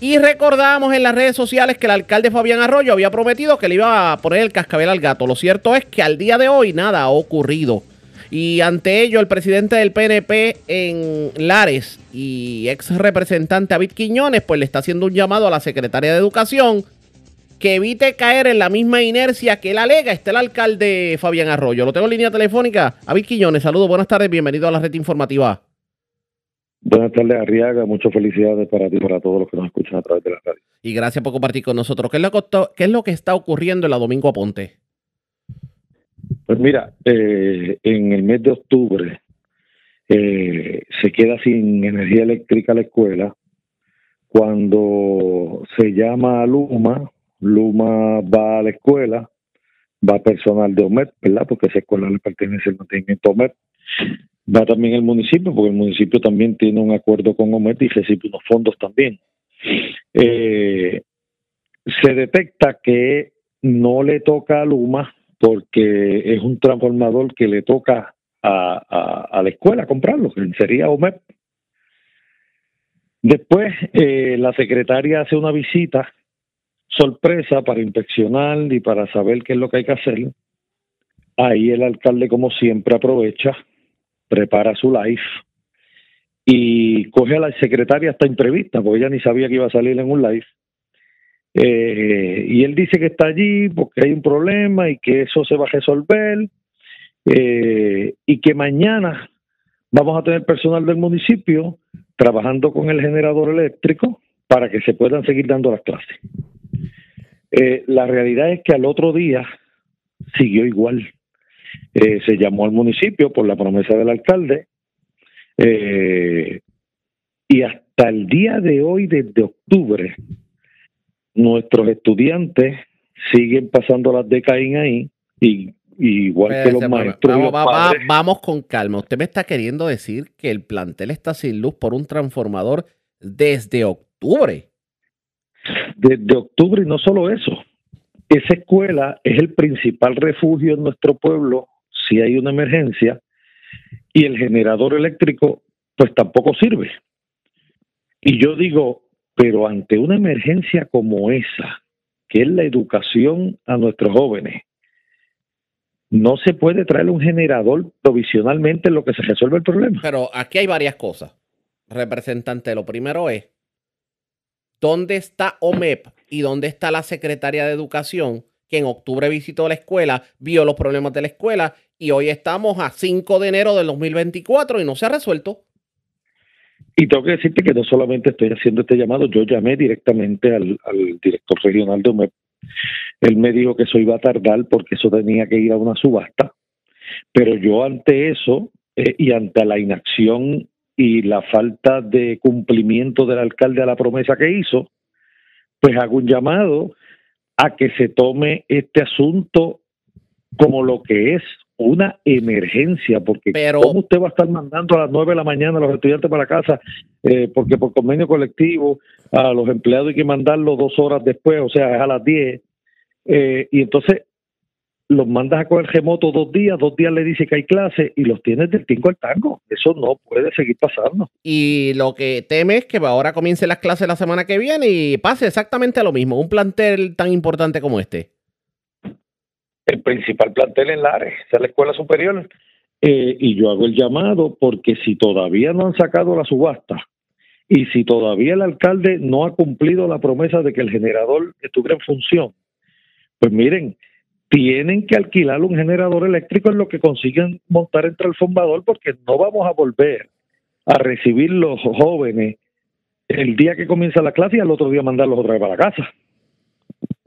Y recordamos en las redes sociales que el alcalde Fabián Arroyo había prometido que le iba a poner el cascabel al gato. Lo cierto es que al día de hoy nada ha ocurrido. Y ante ello, el presidente del PNP en Lares y ex representante David Quiñones, pues le está haciendo un llamado a la secretaria de Educación que evite caer en la misma inercia que él alega. Está el alcalde Fabián Arroyo. Lo tengo en línea telefónica. Avid Quiñones, saludos, buenas tardes, bienvenido a la red informativa. Buenas tardes, Arriaga. Muchas felicidades para ti y para todos los que nos escuchan a través de la radio. Y gracias por compartir con nosotros. ¿Qué es lo que, qué es lo que está ocurriendo en la Domingo Aponte? Pues mira, eh, en el mes de octubre eh, se queda sin energía eléctrica la escuela. Cuando se llama a Luma, Luma va a la escuela, va personal de OMED, ¿verdad? Porque esa escuela le pertenece el mantenimiento a OMED. Va también el municipio, porque el municipio también tiene un acuerdo con OMED y recibe unos fondos también. Eh, se detecta que no le toca a Luma porque es un transformador que le toca a, la escuela comprarlo, que sería OMED. Después, eh, la secretaria hace una visita sorpresa para inspeccionar y para saber qué es lo que hay que hacer. Ahí el alcalde, como siempre, aprovecha, prepara su live y coge a la secretaria hasta imprevista, porque ella ni sabía que iba a salir en un live. Eh, y él dice que está allí porque hay un problema y que eso se va a resolver eh, y que mañana vamos a tener personal del municipio trabajando con el generador eléctrico para que se puedan seguir dando las clases. Eh, la realidad es que al otro día siguió igual. Eh, se llamó al municipio por la promesa del alcalde eh, y hasta el día de hoy, desde octubre, nuestros estudiantes siguen pasando las de Caín ahí y, igual que los maestros. y vamos, los va- va- padres, vamos con calma. Usted me está queriendo decir que el plantel está sin luz por un transformador desde octubre. Desde octubre y no solo eso. Esa escuela es el principal refugio en nuestro pueblo si hay una emergencia y el generador eléctrico pues tampoco sirve. Y yo digo, pero ante una emergencia como esa, que es la educación a nuestros jóvenes, no se puede traer un generador provisionalmente en lo que se resuelve el problema. Pero aquí hay varias cosas. Representante, lo primero es, ¿dónde está OMEP y dónde está la secretaria de Educación que en octubre visitó la escuela, vio los problemas de la escuela y hoy estamos a 5 de enero del 2024 y no se ha resuelto? Y tengo que decirte que no solamente estoy haciendo este llamado, yo llamé directamente al, director regional de OMEP. Él me dijo que eso iba a tardar porque eso tenía que ir a una subasta. Pero yo ante eso eh, y ante la inacción y la falta de cumplimiento del alcalde a la promesa que hizo, pues hago un llamado a que se tome este asunto como lo que es una emergencia, porque ¿cómo usted va a estar mandando a las 9 de la mañana a los estudiantes para casa? Eh, porque por convenio colectivo a los empleados hay que mandarlo dos horas después, o sea, es a las 10. Eh, y entonces los mandas a coger remoto dos días, dos días le dice que hay clase y los tienes del tingo al tango. Eso no puede seguir pasando. Y lo que teme es que ahora comiencen las clases la semana que viene y pase exactamente lo mismo, un plantel tan importante como este. el principal plantel en Lares, es la escuela superior. Eh, y yo hago el llamado porque si todavía no han sacado la subasta y si todavía el alcalde no ha cumplido la promesa de que el generador estuviera en función, pues miren, tienen que alquilar un generador eléctrico en lo que consiguen montar el transformador porque no vamos a volver a recibir los jóvenes el día que comienza la clase y al otro día mandarlos otra vez para la casa.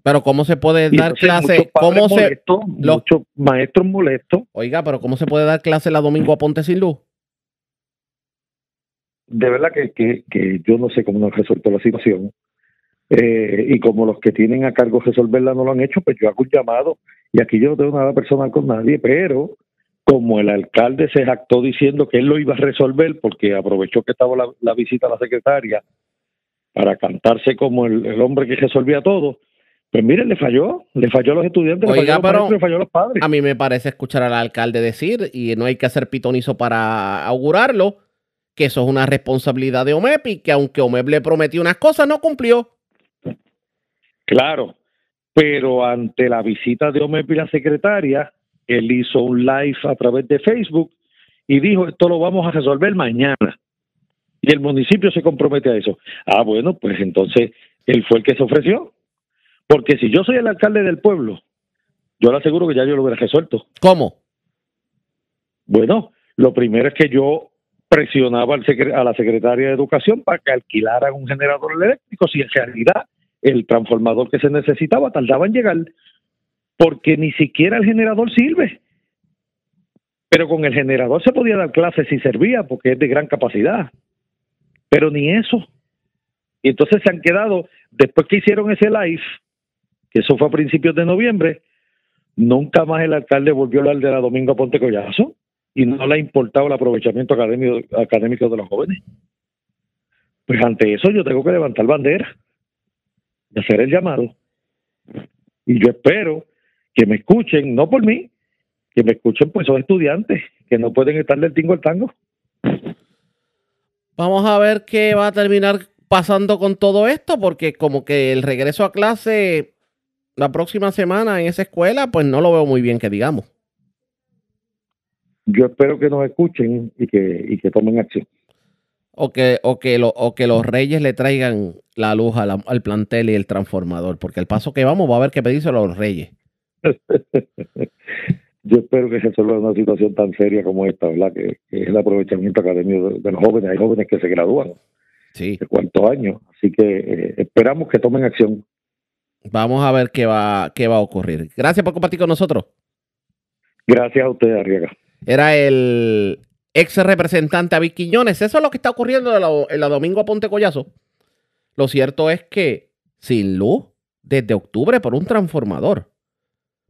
Pero ¿cómo se puede dar entonces clase? muchos ¿Cómo se muchos maestros molestos. Oiga, pero ¿cómo se puede dar clase la domingo a Ponte sin luz? de verdad que, que, que yo no sé cómo no han resuelto la situación. Eh, y como los que tienen a cargo resolverla no lo han hecho, pues yo hago un llamado. Y aquí yo no tengo nada personal con nadie, pero como el alcalde se jactó diciendo que él lo iba a resolver porque aprovechó que estaba la, la visita a la secretaria para cantarse como el, el hombre que resolvía todo, pues mire, le falló, le falló a los estudiantes, le falló a los maestros, le falló a los padres. a mí me parece escuchar al alcalde decir, y no hay que hacer pitonizo para augurarlo, que eso es una responsabilidad de OMEP y que aunque OMEP le prometió unas cosas, no cumplió. Claro, pero ante la visita de OMEP y la secretaria, él hizo un live a través de Facebook y dijo, esto lo vamos a resolver mañana. Y el municipio se compromete a eso. Ah, bueno, pues entonces él fue el que se ofreció. Porque si yo soy el alcalde del pueblo, yo le aseguro que ya yo lo hubiera resuelto. ¿Cómo? Bueno, lo primero es que yo presionaba al a la secretaria de Educación para que alquilaran un generador eléctrico si en realidad el transformador que se necesitaba tardaba en llegar, porque ni siquiera el generador sirve. Pero con el generador se podía dar clases si servía, porque es de gran capacidad. Pero ni eso. Y entonces se han quedado, después que hicieron ese live, que eso fue a principios de noviembre, nunca más el alcalde volvió a hablar de la Domingo Ponte Collazo y no le ha importado el aprovechamiento académico, académico de los jóvenes. Pues ante eso yo tengo que levantar bandera y hacer el llamado. Y yo espero que me escuchen, no por mí, que me escuchen pues esos estudiantes que no pueden estar del tingo al tango. Vamos a ver qué va a terminar pasando con todo esto, porque como que el regreso a clase la próxima semana en esa escuela, pues no lo veo muy bien que digamos. Yo espero que nos escuchen y que, y que tomen acción. O que, o, que lo- o que los reyes le traigan la luz a la- al plantel y el transformador, porque el paso que vamos va a haber que pedírselo a los reyes. Yo espero que se resuelva una situación tan seria como esta, ¿verdad? Que, que es el aprovechamiento académico de, de los jóvenes. Hay jóvenes que se gradúan Sí. de cuarto año. Así que eh, esperamos que tomen acción. Vamos a ver qué va, qué va a ocurrir. Gracias por compartir con nosotros. Gracias a usted, Arriaga. Era el ex representante David Quiñones. Eso es lo que está ocurriendo en la, en la Domingo a Ponte Collazo. Lo cierto es que sin luz desde octubre por un transformador.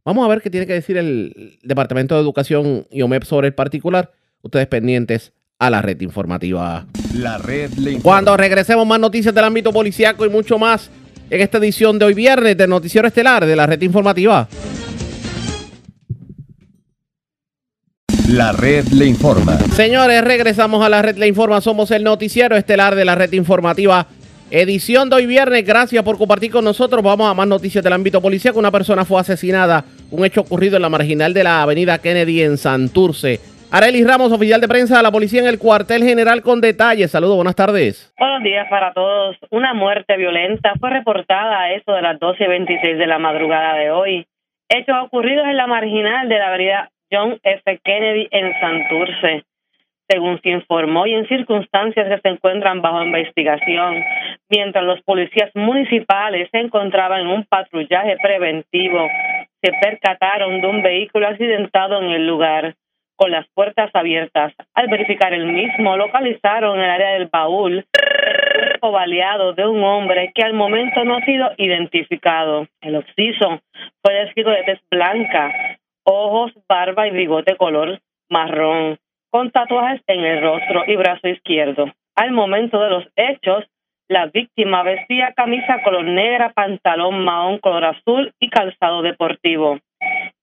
Vamos a ver qué tiene que decir el Departamento de Educación y OMEP sobre el particular. Ustedes pendientes a la red informativa. La red le informa. Cuando regresemos más noticias del ámbito policiaco y mucho más en esta edición de hoy viernes del Noticiero Estelar de la red informativa. La red le informa. Señores, regresamos a la red le informa. Somos el Noticiero Estelar de la red informativa. Edición de hoy viernes. Gracias por compartir con nosotros. Vamos a más noticias del ámbito policiaco. Una persona fue asesinada. Un hecho ocurrido en la marginal de la avenida Kennedy en Santurce. Arelis Ramos, oficial de prensa de la policía en el cuartel general con detalles. Saludos, buenas tardes. Buenos días para todos. Una muerte violenta fue reportada a eso de las 12.26 de la madrugada de hoy. Hechos ocurridos en la marginal de la avenida John F. Kennedy en Santurce. Según se informó y en circunstancias que se encuentran bajo investigación, mientras los policías municipales se encontraban en un patrullaje preventivo, se percataron de un vehículo accidentado en el lugar con las puertas abiertas. Al verificar el mismo, localizaron en el área del baúl el cuerpo baleado de un hombre que al momento no ha sido identificado. El occiso fue descrito de tez blanca, ojos, barba y bigote color marrón, con tatuajes en el rostro y brazo izquierdo. Al momento de los hechos, la víctima vestía camisa color negra, pantalón mahón color azul y calzado deportivo.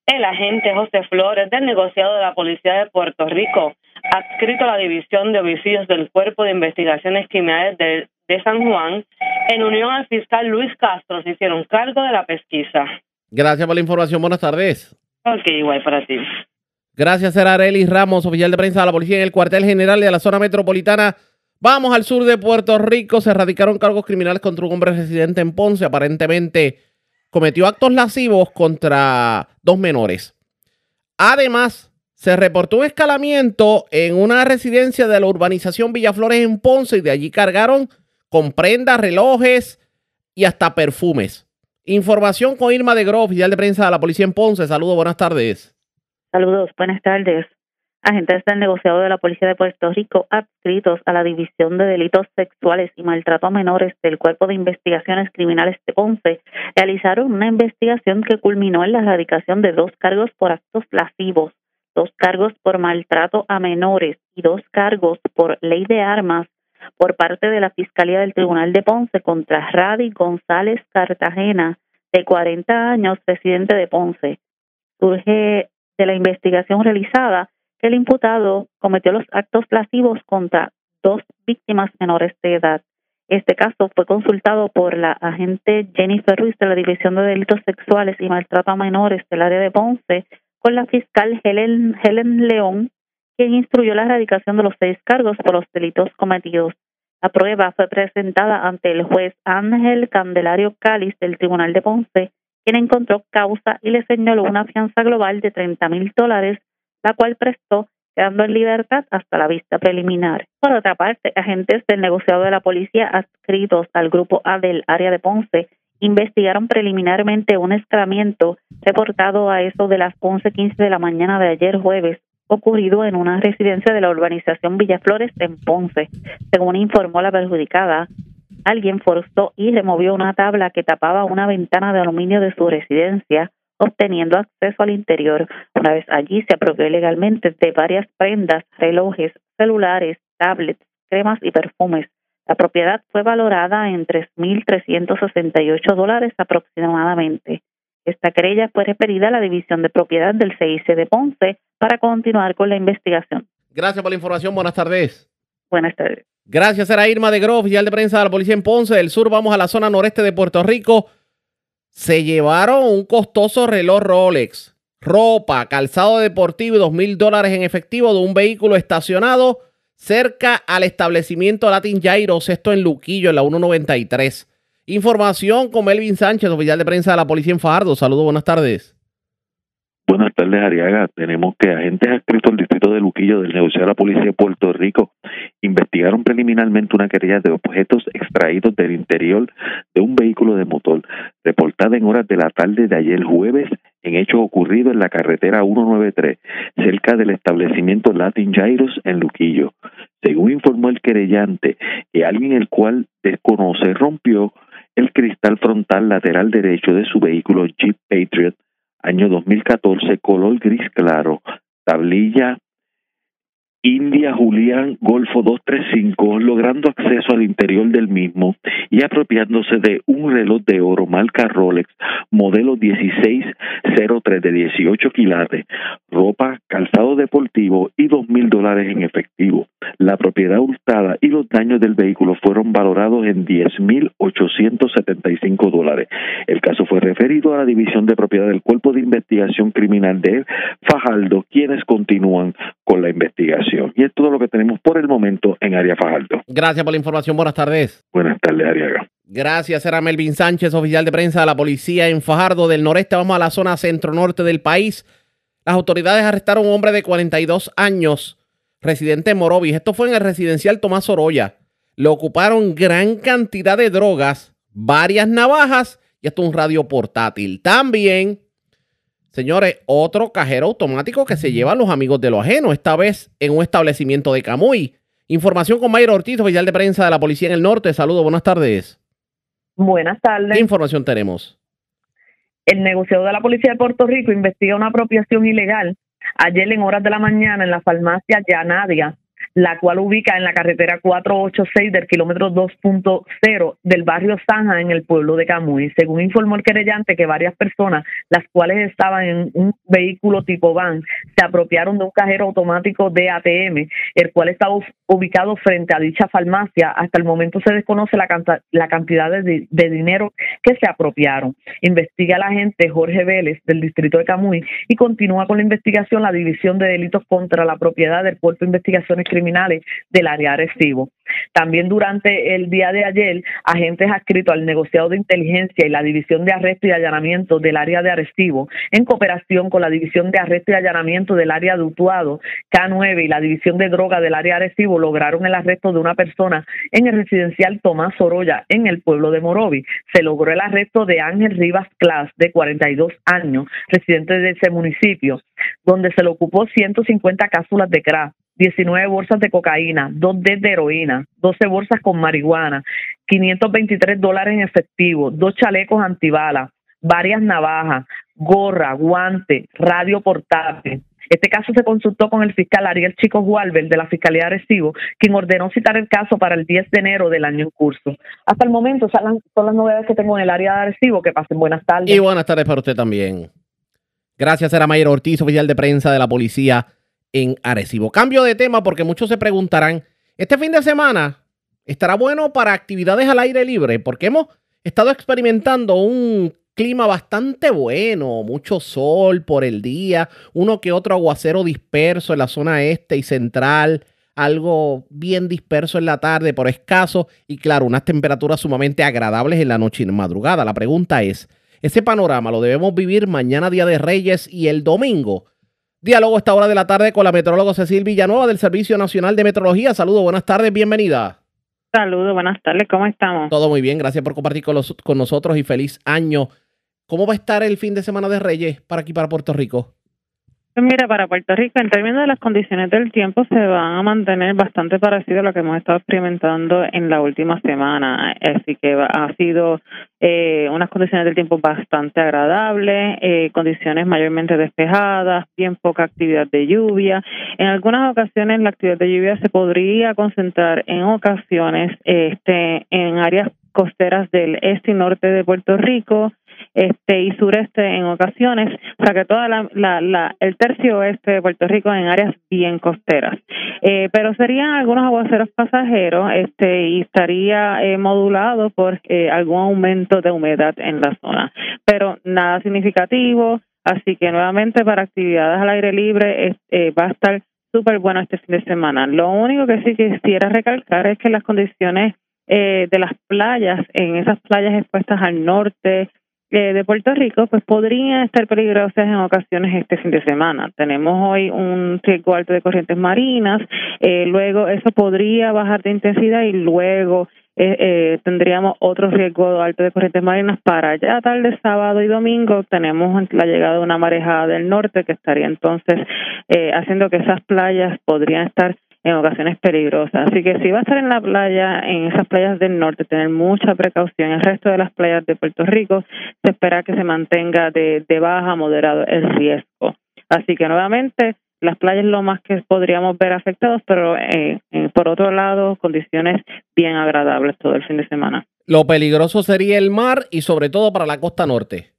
El agente José Flores del negociado de la Policía de Puerto Rico, adscrito a la División de Homicidios del Cuerpo de Investigaciones Criminales de, San Juan, en unión al fiscal Luis Castro, se hicieron cargo de la pesquisa. Gracias por la información. Buenas tardes. Igual para ti. Gracias, era Ramos, oficial de prensa de la policía en el cuartel general de la zona metropolitana. Vamos al sur de Puerto Rico. Se erradicaron cargos criminales contra un hombre residente en Ponce. Aparentemente cometió actos lascivos contra dos menores. Además, se reportó un escalamiento en una residencia de la urbanización Villaflores en Ponce y de allí cargaron con prendas, relojes y hasta perfumes. Información con Irma de Gro, oficial de prensa de la policía en Ponce. Saludos, buenas tardes. Saludos, buenas tardes. Agentes del negociado de la Policía de Puerto Rico, adscritos a la División de Delitos Sexuales y Maltrato a Menores del Cuerpo de Investigaciones Criminales de Ponce, realizaron una investigación que culminó en la erradicación de dos cargos por actos lascivos, dos cargos por maltrato a menores y dos cargos por ley de armas por parte de la Fiscalía del Tribunal de Ponce contra Radi González Cartagena, de 40 años, residente de Ponce. Surge de la investigación realizada que el imputado cometió los actos lascivos contra dos víctimas menores de edad. Este caso fue consultado por la agente Jennifer Ruiz de la División de Delitos Sexuales y Maltrato a Menores del área de Ponce con la fiscal Helen, Helen León, quien instruyó la erradicación de los seis cargos por los delitos cometidos. La prueba fue presentada ante el juez Ángel Candelario Cáliz del Tribunal de Ponce, quien encontró causa y le señaló una fianza global de 30 mil dólares la cual prestó quedando en libertad hasta la vista preliminar. Por otra parte, agentes del negociado de la policía adscritos al grupo A del área de Ponce investigaron preliminarmente un escalamiento reportado a eso de las 11:15 de la mañana de ayer jueves ocurrido en una residencia de la urbanización Villaflores en Ponce. Según informó la perjudicada, alguien forzó y removió una tabla que tapaba una ventana de aluminio de su residencia, obteniendo acceso al interior. Una vez allí se apropió legalmente de varias prendas, relojes, celulares, tablets, cremas y perfumes. La propiedad fue valorada en 3.368 dólares aproximadamente. Esta querella fue referida a la División de Propiedad del CIC de Ponce para continuar con la investigación. Gracias por la información. Buenas tardes. Buenas tardes. Gracias, era Irma de Gro, oficial de prensa de la policía en Ponce. Del sur vamos a la zona noreste de Puerto Rico se llevaron un costoso reloj Rolex, ropa, calzado deportivo y dos mil dólares en efectivo de un vehículo estacionado cerca al establecimiento Latin Gyros, esto en Luquillo, en la 193. Información con Melvin Sánchez, oficial de prensa de la policía en Fajardo. Saludos, buenas tardes. Buenas tardes, Ariaga. Tenemos que agentes adscritos al distrito de Luquillo del negociado de la Policía de Puerto Rico investigaron preliminarmente una querella de objetos extraídos del interior de un vehículo de motor, reportada en horas de la tarde de ayer jueves en hechos ocurridos en la carretera 193, cerca del establecimiento Latin Gyros en Luquillo. Según informó el querellante, que alguien el cual desconoce rompió el cristal frontal lateral derecho de su vehículo Jeep Patriot año 2014 color gris claro, tablilla India Julián Golfo 235, logrando acceso al interior del mismo y apropiándose de un reloj de oro marca Rolex, modelo 1603 de 18 quilates, ropa, calzado deportivo y dos mil dólares en efectivo. La propiedad hurtada y los daños del vehículo fueron valorados en 10 mil 875 dólares. El caso fue referido a la División de Propiedad del Cuerpo de Investigación Criminal de Fajardo, quienes continúan con la investigación. Y es todo lo que tenemos por el momento en Área Fajardo. Gracias por la información. Buenas tardes. Buenas tardes, Ariaga. Gracias, era Melvin Sánchez, oficial de prensa de la policía en Fajardo del Noreste. Vamos a la zona centro-norte del país. Las autoridades arrestaron a un hombre de 42 años, residente en Morovis. Esto fue en el residencial Tomás Oroya. Le ocuparon gran cantidad de drogas, varias navajas y hasta un radio portátil. También Señores, otro cajero automático que se lleva a los amigos de lo ajeno, esta vez en un establecimiento de Camuy. Información con Mayra Ortiz, oficial de prensa de la Policía en el Norte. Saludos, buenas tardes. Buenas tardes. ¿Qué información tenemos? El negociador de la Policía de Puerto Rico investiga una apropiación ilegal ayer en horas de la mañana en la farmacia Yanadia la cual ubica en la carretera 486 del kilómetro 2.0 del barrio Sanja en el pueblo de Camuy. Según informó el querellante que varias personas, las cuales estaban en un vehículo tipo van, se apropiaron de un cajero automático de ATM, el cual estaba ubicado frente a dicha farmacia. Hasta el momento se desconoce la, la cantidad de, de, dinero que se apropiaron. Investiga la agente Jorge Vélez del distrito de Camuy y continúa con la investigación la División de Delitos contra la Propiedad del Cuerpo de Investigaciones Criminales del área Arecibo. También durante el día de ayer, agentes adscritos al negociado de inteligencia y la División de Arresto y Allanamiento del área de Arecibo, en cooperación con la División de Arresto y Allanamiento del área de Utuado, K9 y la División de Droga del área de Arecibo, lograron el arresto de una persona en el residencial Tomás Oroya, en el pueblo de Morovi. Se logró el arresto de Ángel Rivas Clas, de 42 años, residente de ese municipio, donde se le ocupó 150 cápsulas de crack 19 bolsas de cocaína, 2 de heroína, 12 bolsas con marihuana, 523 dólares en efectivo, dos chalecos antibalas, varias navajas, gorra, guante, radio portátil. Este caso se consultó con el fiscal Ariel Chico Gualber de la Fiscalía de Recibo, quien ordenó citar el caso para el 10 de enero del año en curso. Hasta el momento son las, novedades que tengo en el área de Recibo. Que pasen buenas tardes. Y buenas tardes para usted también. Gracias, era Mayer Ortiz, oficial de prensa de la Policía en Arecibo. Cambio de tema porque muchos se preguntarán, ¿este fin de semana estará bueno para actividades al aire libre? Porque hemos estado experimentando un clima bastante bueno, mucho sol por el día, uno que otro aguacero disperso en la zona este y central, algo bien disperso en la tarde, por escaso, y claro, unas temperaturas sumamente agradables en la noche y en madrugada. La pregunta es, ¿ese panorama lo debemos vivir mañana Día de Reyes y el domingo? Diálogo a esta hora de la tarde con la metróloga Cecil Villanueva del Servicio Nacional de Metrología. Saludos, buenas tardes, bienvenida. Saludos, buenas tardes, ¿cómo estamos? Todo muy bien, gracias por compartir con, con nosotros y feliz año. ¿Cómo va a estar el fin de semana de Reyes para aquí, para Puerto Rico? Mira, para Puerto Rico, en términos de las condiciones del tiempo, se van a mantener bastante parecido a lo que hemos estado experimentando en la última semana. Así que ha sido eh, unas condiciones del tiempo bastante agradables, eh, condiciones mayormente despejadas, bien poca actividad de lluvia. En algunas ocasiones la actividad de lluvia se podría concentrar en ocasiones este, en áreas costeras del este y norte de Puerto Rico, este y sureste en ocasiones, o sea que toda la, la, el tercio oeste de Puerto Rico en áreas bien costeras. Eh, pero serían algunos aguaceros pasajeros este y estaría eh, modulado por eh, algún aumento de humedad en la zona, pero nada significativo, así que nuevamente para actividades al aire libre eh, va a estar súper bueno este fin de semana. Lo único que sí quisiera recalcar es que las condiciones eh, de las playas, en esas playas expuestas al norte, eh, de Puerto Rico, pues podrían estar peligrosas en ocasiones este fin de semana. Tenemos hoy un riesgo alto de corrientes marinas, eh, luego eso podría bajar de intensidad y luego eh, eh, tendríamos otro riesgo alto de corrientes marinas para ya tarde sábado y domingo tenemos la llegada de una marejada del norte que estaría entonces eh, haciendo que esas playas podrían estar en ocasiones peligrosas. Así que si va a estar en la playa, en esas playas del norte, tener mucha precaución. El resto de las playas de Puerto Rico se espera que se mantenga de, de baja a moderado el riesgo. Así que nuevamente las playas lo más que podríamos ver afectados, pero eh, eh, por otro lado, condiciones bien agradables todo el fin de semana. Lo peligroso sería el mar y sobre todo para la costa norte.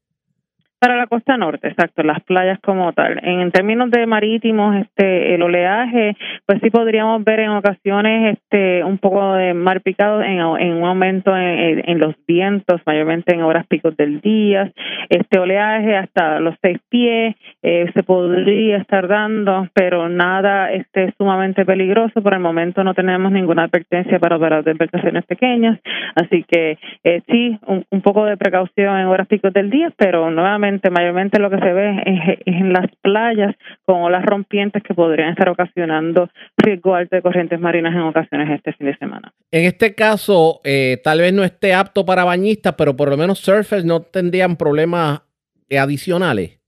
Para la costa norte, exacto, las playas como tal. En, términos de marítimos, este, el oleaje, pues sí podríamos ver en ocasiones este, un poco de mar picado en, un aumento en, los vientos, mayormente en horas picos del día. Este oleaje hasta los seis pies eh, se podría estar dando, pero nada este, sumamente peligroso. Por el momento no tenemos ninguna advertencia para operar de embarcaciones pequeñas, así que eh, sí, un, un poco de precaución en horas picos del día, pero nuevamente mayormente lo que se ve es, en las playas con olas rompientes que podrían estar ocasionando riesgo alto de corrientes marinas en ocasiones este fin de semana. En este caso, eh, tal vez no esté apto para bañistas, pero por lo menos surfers no tendrían problemas adicionales.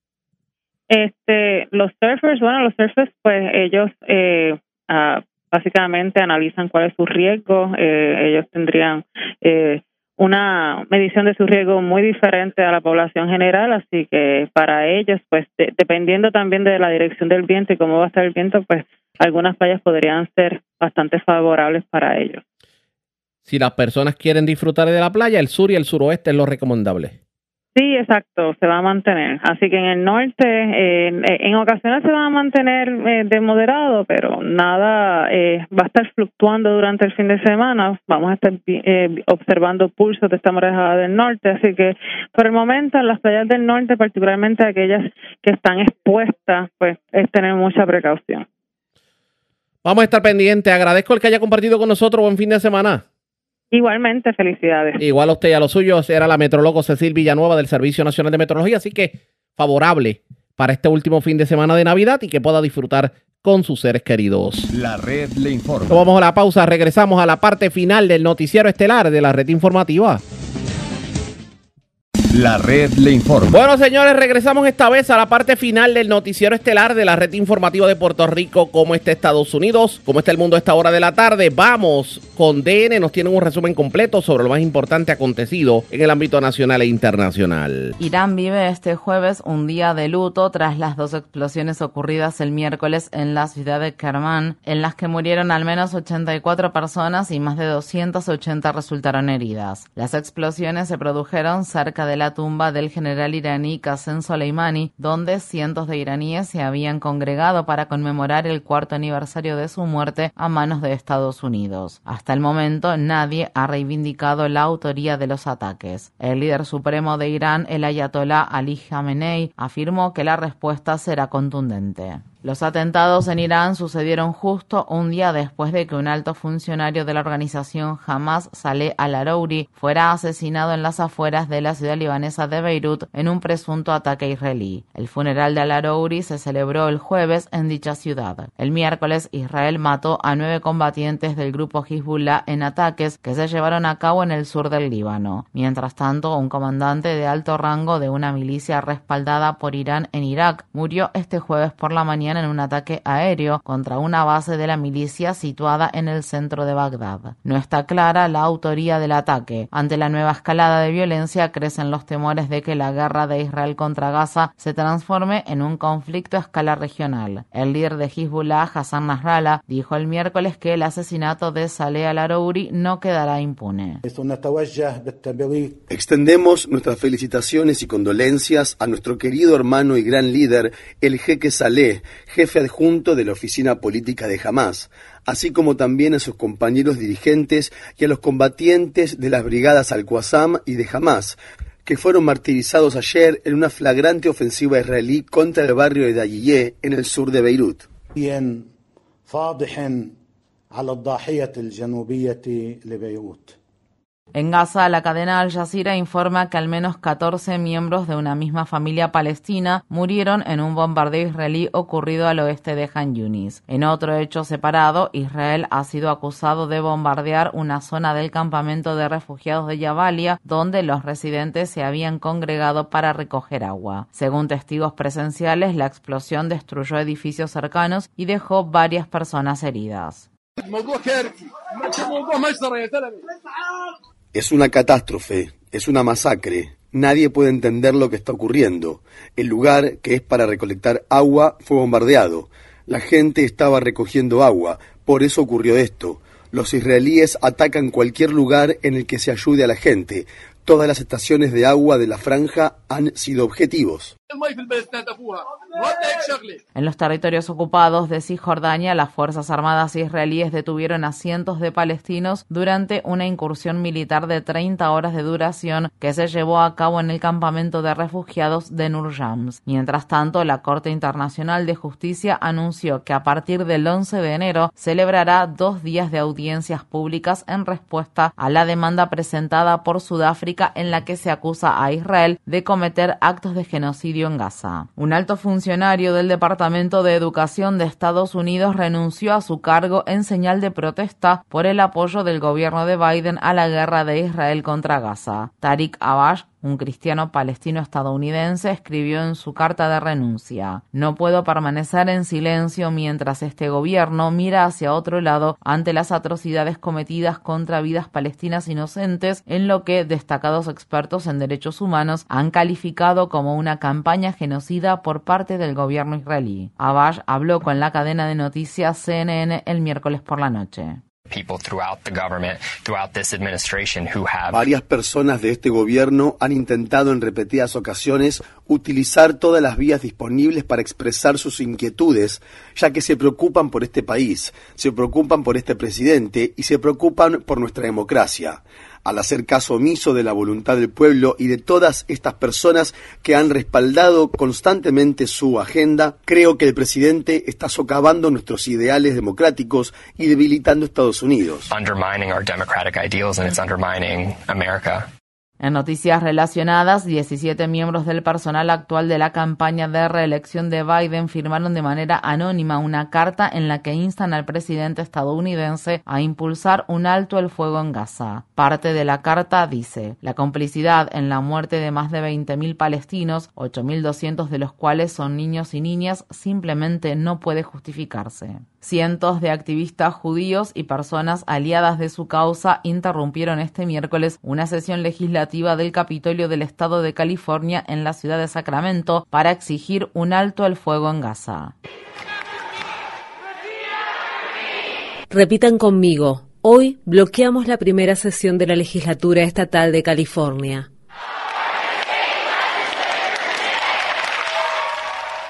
Este, los surfers, bueno, los surfers, pues ellos eh, ah, básicamente analizan cuál es su riesgo. Eh, ellos tendrían eh, una medición de su riesgo muy diferente a la población general, así que para ellos, pues dependiendo también de la dirección del viento y cómo va a estar el viento, pues algunas playas podrían ser bastante favorables para ellos. Si las personas quieren disfrutar de la playa, el sur y el suroeste es lo recomendable. Sí, exacto, se va a mantener. Así que en el norte, en ocasiones se va a mantener eh, de moderado, pero nada eh, va a estar fluctuando durante el fin de semana. Vamos a estar eh, observando pulsos de esta marejada del norte. Así que por el momento en las playas del norte, particularmente aquellas que están expuestas, pues es tener mucha precaución. Vamos a estar pendientes. Agradezco el que haya compartido con nosotros. Buen fin de semana. Igualmente, felicidades. Igual a usted y a los suyos, era la metrólogo Cecil Villanueva del Servicio Nacional de Meteorología, así que favorable para este último fin de semana de Navidad y que pueda disfrutar con sus seres queridos. La red le informa. vamos a la pausa, regresamos a la parte final del noticiero estelar de la red informativa. La red le informa. Bueno, señores, regresamos esta vez a la parte final del noticiero estelar de la red informativa de Puerto Rico. ¿Cómo está Estados Unidos? ¿Cómo está el mundo a esta hora de la tarde? Vamos con DN. Nos tienen un resumen completo sobre lo más importante acontecido en el ámbito nacional e internacional. Irán vive este jueves un día de luto tras las dos explosiones ocurridas el miércoles en la ciudad de Kerman, en las que murieron al menos 84 personas y más de 280 resultaron heridas. Las explosiones se produjeron cerca de la tumba del general iraní Qasem Soleimani, donde cientos de iraníes se habían congregado para conmemorar el cuarto aniversario de su muerte a manos de Estados Unidos. Hasta el momento nadie ha reivindicado la autoría de los ataques. El líder supremo de Irán, el ayatolá Ali Khamenei, afirmó que la respuesta será contundente. Los atentados en Irán sucedieron justo un día después de que un alto funcionario de la organización Hamas, Saleh al-Arouri, fuera asesinado en las afueras de la ciudad libanesa de Beirut en un presunto ataque israelí. El funeral de al-Arouri se celebró el jueves en dicha ciudad. El miércoles, Israel mató a nueve combatientes del grupo Hezbollah en ataques que se llevaron a cabo en el sur del Líbano. Mientras tanto, un comandante de alto rango de una milicia respaldada por Irán en Irak murió este jueves por la mañana en un ataque aéreo contra una base de la milicia situada en el centro de Bagdad. No está clara la autoría del ataque. Ante la nueva escalada de violencia crecen los temores de que la guerra de Israel contra Gaza se transforme en un conflicto a escala regional. El líder de Hezbollah, Hassan Nasrallah, dijo el miércoles que el asesinato de Saleh al-Arouri no quedará impune. Extendemos nuestras felicitaciones y condolencias a nuestro querido hermano y gran líder, el jeque Saleh, jefe adjunto de la oficina política de Hamas, así como también a sus compañeros dirigentes y a los combatientes de las brigadas Al-Qassam y de Hamas, que fueron martirizados ayer en una flagrante ofensiva israelí contra el barrio de Dayiyeh en el sur de Beirut. En Gaza, la cadena Al Jazeera informa que al menos 14 miembros de una misma familia palestina murieron en un bombardeo israelí ocurrido al oeste de Han Yunis. En otro hecho separado, Israel ha sido acusado de bombardear una zona del campamento de refugiados de Jabalia, donde los residentes se habían congregado para recoger agua. Según testigos presenciales, la explosión destruyó edificios cercanos y dejó varias personas heridas. Es una catástrofe, es una masacre. Nadie puede entender lo que está ocurriendo. El lugar, que es para recolectar agua, fue bombardeado. La gente estaba recogiendo agua, por eso ocurrió esto. Los israelíes atacan cualquier lugar en el que se ayude a la gente. Todas las estaciones de agua de la franja han sido objetivos. En los territorios ocupados de Cisjordania, las Fuerzas Armadas israelíes detuvieron a cientos de palestinos durante una incursión militar de 30 horas de duración que se llevó a cabo en el campamento de refugiados de Nurjams. Mientras tanto, la Corte Internacional de Justicia anunció que a partir del 11 de enero celebrará dos días de audiencias públicas en respuesta a la demanda presentada por Sudáfrica en la que se acusa a Israel de cometer actos de genocidio en Gaza. Un alto funcionario del Departamento de Educación de Estados Unidos renunció a su cargo en señal de protesta por el apoyo del gobierno de Biden a la guerra de Israel contra Gaza. Tariq Abash un cristiano palestino estadounidense escribió en su carta de renuncia, No puedo permanecer en silencio mientras este gobierno mira hacia otro lado ante las atrocidades cometidas contra vidas palestinas inocentes en lo que destacados expertos en derechos humanos han calificado como una campaña genocida por parte del gobierno israelí. Abash habló con la cadena de noticias CNN el miércoles por la noche. Varias personas de este gobierno han intentado en repetidas ocasiones utilizar todas las vías disponibles para expresar sus inquietudes, ya que se preocupan por este país, se preocupan por este presidente y se preocupan por nuestra democracia al hacer caso omiso de la voluntad del pueblo y de todas estas personas que han respaldado constantemente su agenda, creo que el presidente está socavando nuestros ideales democráticos y debilitando Estados Unidos. En noticias relacionadas, 17 miembros del personal actual de la campaña de reelección de Biden firmaron de manera anónima una carta en la que instan al presidente estadounidense a impulsar un alto el fuego en Gaza. Parte de la carta dice, la complicidad en la muerte de más de 20.000 palestinos, 8.200 de los cuales son niños y niñas, simplemente no puede justificarse. Cientos de activistas judíos y personas aliadas de su causa interrumpieron este miércoles una sesión legislativa del Capitolio del Estado de California en la ciudad de Sacramento para exigir un alto el fuego en Gaza. Repitan conmigo. Hoy bloqueamos la primera sesión de la legislatura estatal de California.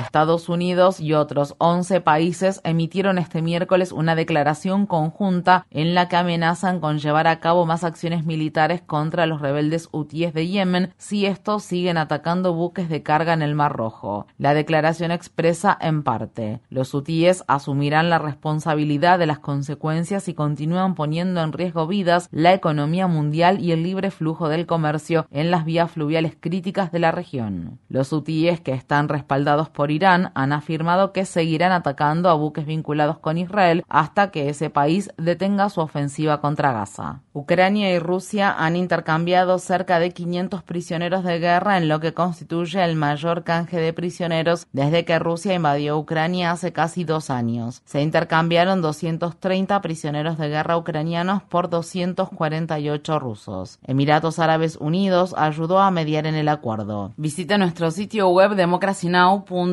Estados Unidos y otros 11 países emitieron este miércoles una declaración conjunta en la que amenazan con llevar a cabo más acciones militares contra los rebeldes hutíes de Yemen si estos siguen atacando buques de carga en el Mar Rojo. La declaración expresa en parte, los hutíes asumirán la responsabilidad de las consecuencias y continúan poniendo en riesgo vidas, la economía mundial y el libre flujo del comercio en las vías fluviales críticas de la región. Los hutíes que están respaldados por Irán han afirmado que seguirán atacando a buques vinculados con Israel hasta que ese país detenga su ofensiva contra Gaza. Ucrania y Rusia han intercambiado cerca de 500 prisioneros de guerra en lo que constituye el mayor canje de prisioneros desde que Rusia invadió Ucrania hace casi dos años. Se intercambiaron 230 prisioneros de guerra ucranianos por 248 rusos. Emiratos Árabes Unidos ayudó a mediar en el acuerdo. Visite nuestro sitio web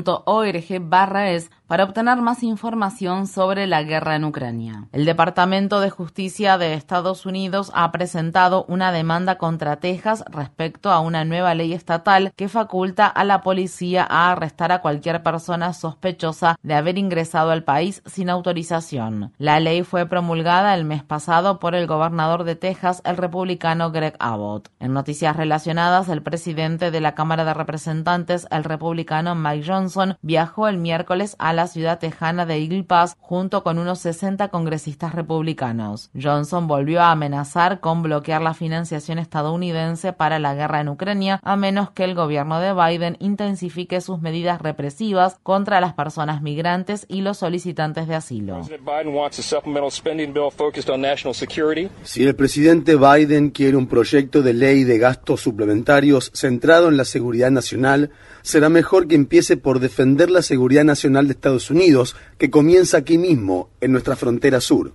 democracynow.org barra es para obtener más información sobre la guerra en Ucrania. El Departamento de Justicia de Estados Unidos ha presentado una demanda contra Texas respecto a una nueva ley estatal que faculta a la policía a arrestar a cualquier persona sospechosa de haber ingresado al país sin autorización. La ley fue promulgada el mes pasado por el gobernador de Texas, el republicano Greg Abbott. En noticias relacionadas, el presidente de la Cámara de Representantes, el republicano Mike Johnson, viajó el miércoles a la ciudad tejana de Eagle Pass junto con unos 60 congresistas republicanos. Johnson volvió a amenazar con bloquear la financiación estadounidense para la guerra en Ucrania a menos que el gobierno de Biden intensifique sus medidas represivas contra las personas migrantes y los solicitantes de asilo. Si el presidente Biden quiere un proyecto de ley de gastos suplementarios centrado en la seguridad nacional, será mejor que empiece por defender la seguridad nacional de Estados Unidos, que comienza aquí mismo, en nuestra frontera sur.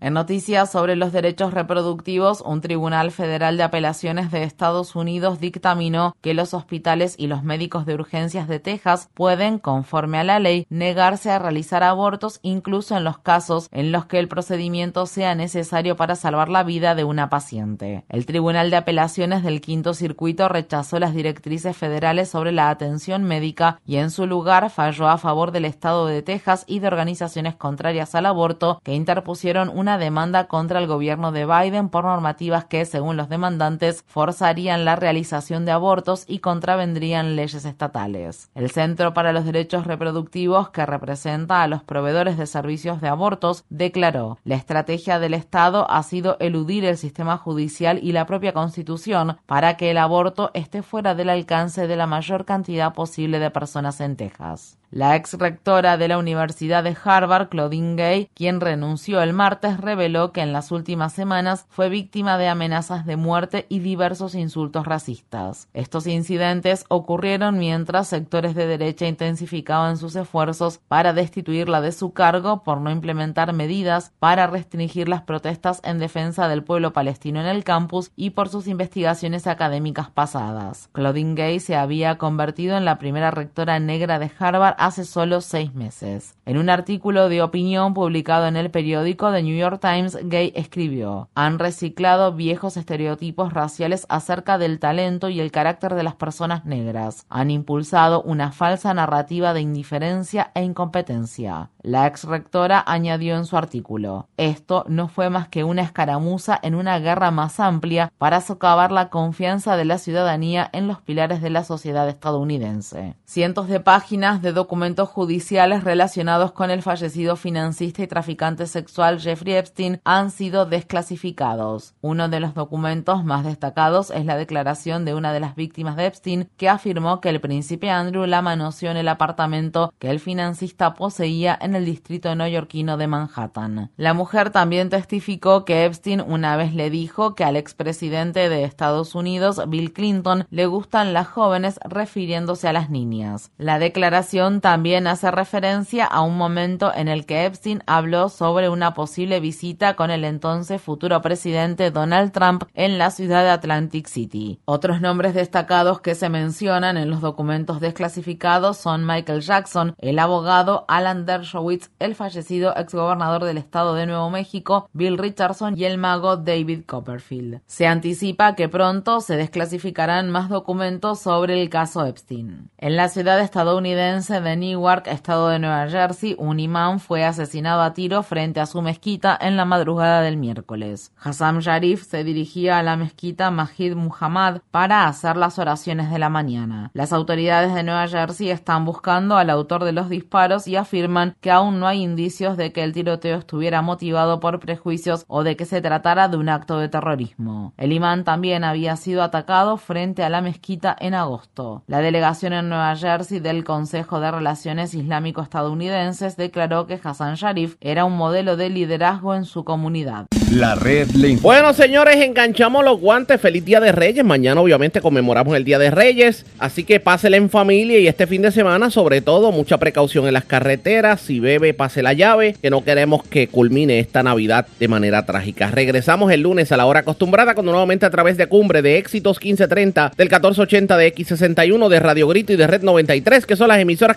En noticias sobre los derechos reproductivos, un tribunal federal de apelaciones de Estados Unidos dictaminó que los hospitales y los médicos de urgencias de Texas pueden, conforme a la ley, negarse a realizar abortos incluso en los casos en los que el procedimiento sea necesario para salvar la vida de una paciente. El Tribunal de Apelaciones del Quinto Circuito rechazó las directrices federales sobre la atención médica y en su lugar falló a favor del Estado de Texas y de organizaciones contrarias al aborto que interpusieron una demanda contra el gobierno de Biden por normativas que, según los demandantes, forzarían la realización de abortos y contravendrían leyes estatales. El Centro para los Derechos Reproductivos, que representa a los proveedores de servicios de abortos, declaró, la estrategia del Estado ha sido eludir el sistema judicial y la propia Constitución para que el aborto esté fuera del alcance de la mayor cantidad posible de personas en Texas. La ex rectora de la Universidad de Harvard, Claudine Gay, quien renunció el martes, reveló que en las últimas semanas fue víctima de amenazas de muerte y diversos insultos racistas. Estos incidentes ocurrieron mientras sectores de derecha intensificaban sus esfuerzos para destituirla de su cargo por no implementar medidas para restringir las protestas en defensa del pueblo palestino en el campus y por sus investigaciones académicas pasadas. Claudine Gay se había convertido en la primera rectora negra de Harvard hace solo seis meses. En un artículo de opinión publicado en el periódico The New York Times, Gay escribió, han reciclado viejos estereotipos raciales acerca del talento y el carácter de las personas negras. Han impulsado una falsa narrativa de indiferencia e incompetencia. La ex rectora añadió en su artículo, esto no fue más que una escaramuza en una guerra más amplia para socavar la confianza de la ciudadanía en los pilares de la sociedad estadounidense. Cientos de páginas de documentos judiciales relacionados con el fallecido financista y traficante sexual Jeffrey Epstein han sido desclasificados. Uno de los documentos más destacados es la declaración de una de las víctimas de Epstein que afirmó que el príncipe Andrew la manoseó en el apartamento que el financista poseía en el distrito neoyorquino de Manhattan. La mujer también testificó que Epstein una vez le dijo que al expresidente de Estados Unidos, Bill Clinton, le gustan las jóvenes refiriéndose a las niñas. La declaración también hace referencia a un momento en el que Epstein habló sobre una posible visita con el entonces futuro presidente Donald Trump en la ciudad de Atlantic City. Otros nombres destacados que se mencionan en los documentos desclasificados son Michael Jackson, el abogado Alan Dershowitz, el fallecido exgobernador del estado de Nuevo México, Bill Richardson y el mago David Copperfield. Se anticipa que pronto se desclasificarán más documentos sobre el caso Epstein. En la ciudad estadounidense de Newark, estado de Nueva Jersey, un imán fue asesinado a tiro frente a su mezquita en la madrugada del miércoles. Hassam Sharif se dirigía a la mezquita Majid Muhammad para hacer las oraciones de la mañana. Las autoridades de Nueva Jersey están buscando al autor de los disparos y afirman que aún no hay indicios de que el tiroteo estuviera motivado por prejuicios o de que se tratara de un acto de terrorismo. El imán también había sido atacado frente a la mezquita en agosto. La delegación en Nueva Jersey del Consejo de Relaciones Islámico-Estadounidenses declaró que Hassan Sharif era un modelo de liderazgo en su comunidad. La red le Bueno, señores, enganchamos los guantes. Feliz Día de Reyes. Mañana, obviamente, conmemoramos el Día de Reyes. Así que pásela en familia y este fin de semana, sobre todo, mucha precaución en las carreteras. Si bebe, pase la llave, que no queremos que culmine esta Navidad de manera trágica. Regresamos el lunes a la hora acostumbrada, cuando nuevamente a través de Cumbre de Éxitos 1530, del 1480 de X61, de Radio Grito y de Red 93, que son las emisoras